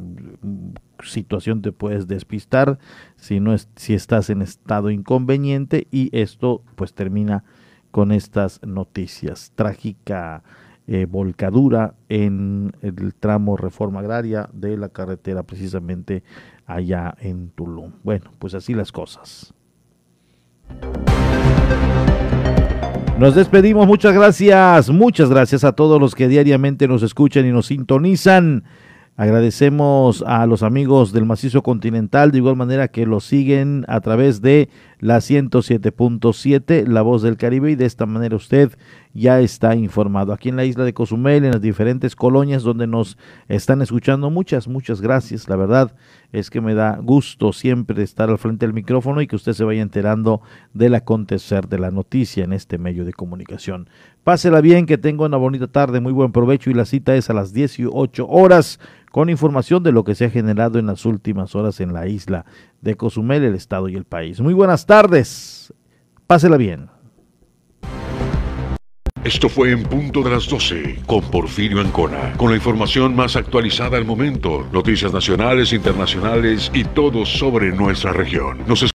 situación te puedes despistar si no es, si estás en estado inconveniente y esto pues termina con estas noticias. Trágica eh, volcadura en el tramo Reforma Agraria de la carretera precisamente allá en Tulum. Bueno, pues así las cosas. Nos despedimos, muchas gracias, muchas gracias a todos los que diariamente nos escuchan y nos sintonizan. Agradecemos a los amigos del Macizo Continental, de igual manera que los siguen a través de la 107.7, La Voz del Caribe, y de esta manera usted ya está informado. Aquí en la isla de Cozumel, en las diferentes colonias donde nos están escuchando, muchas, muchas gracias. La verdad es que me da gusto siempre estar al frente del micrófono y que usted se vaya enterando del acontecer de la noticia en este medio de comunicación. Pásela bien, que tenga una bonita tarde, muy buen provecho y la cita es a las 18 horas con información de lo que se ha generado en las últimas horas en la isla de Cozumel, el estado y el país. Muy buenas tardes, pásela bien. Esto fue en punto de las 12 con Porfirio Ancona, con la información más actualizada al momento, noticias nacionales, internacionales y todo sobre nuestra región. Nos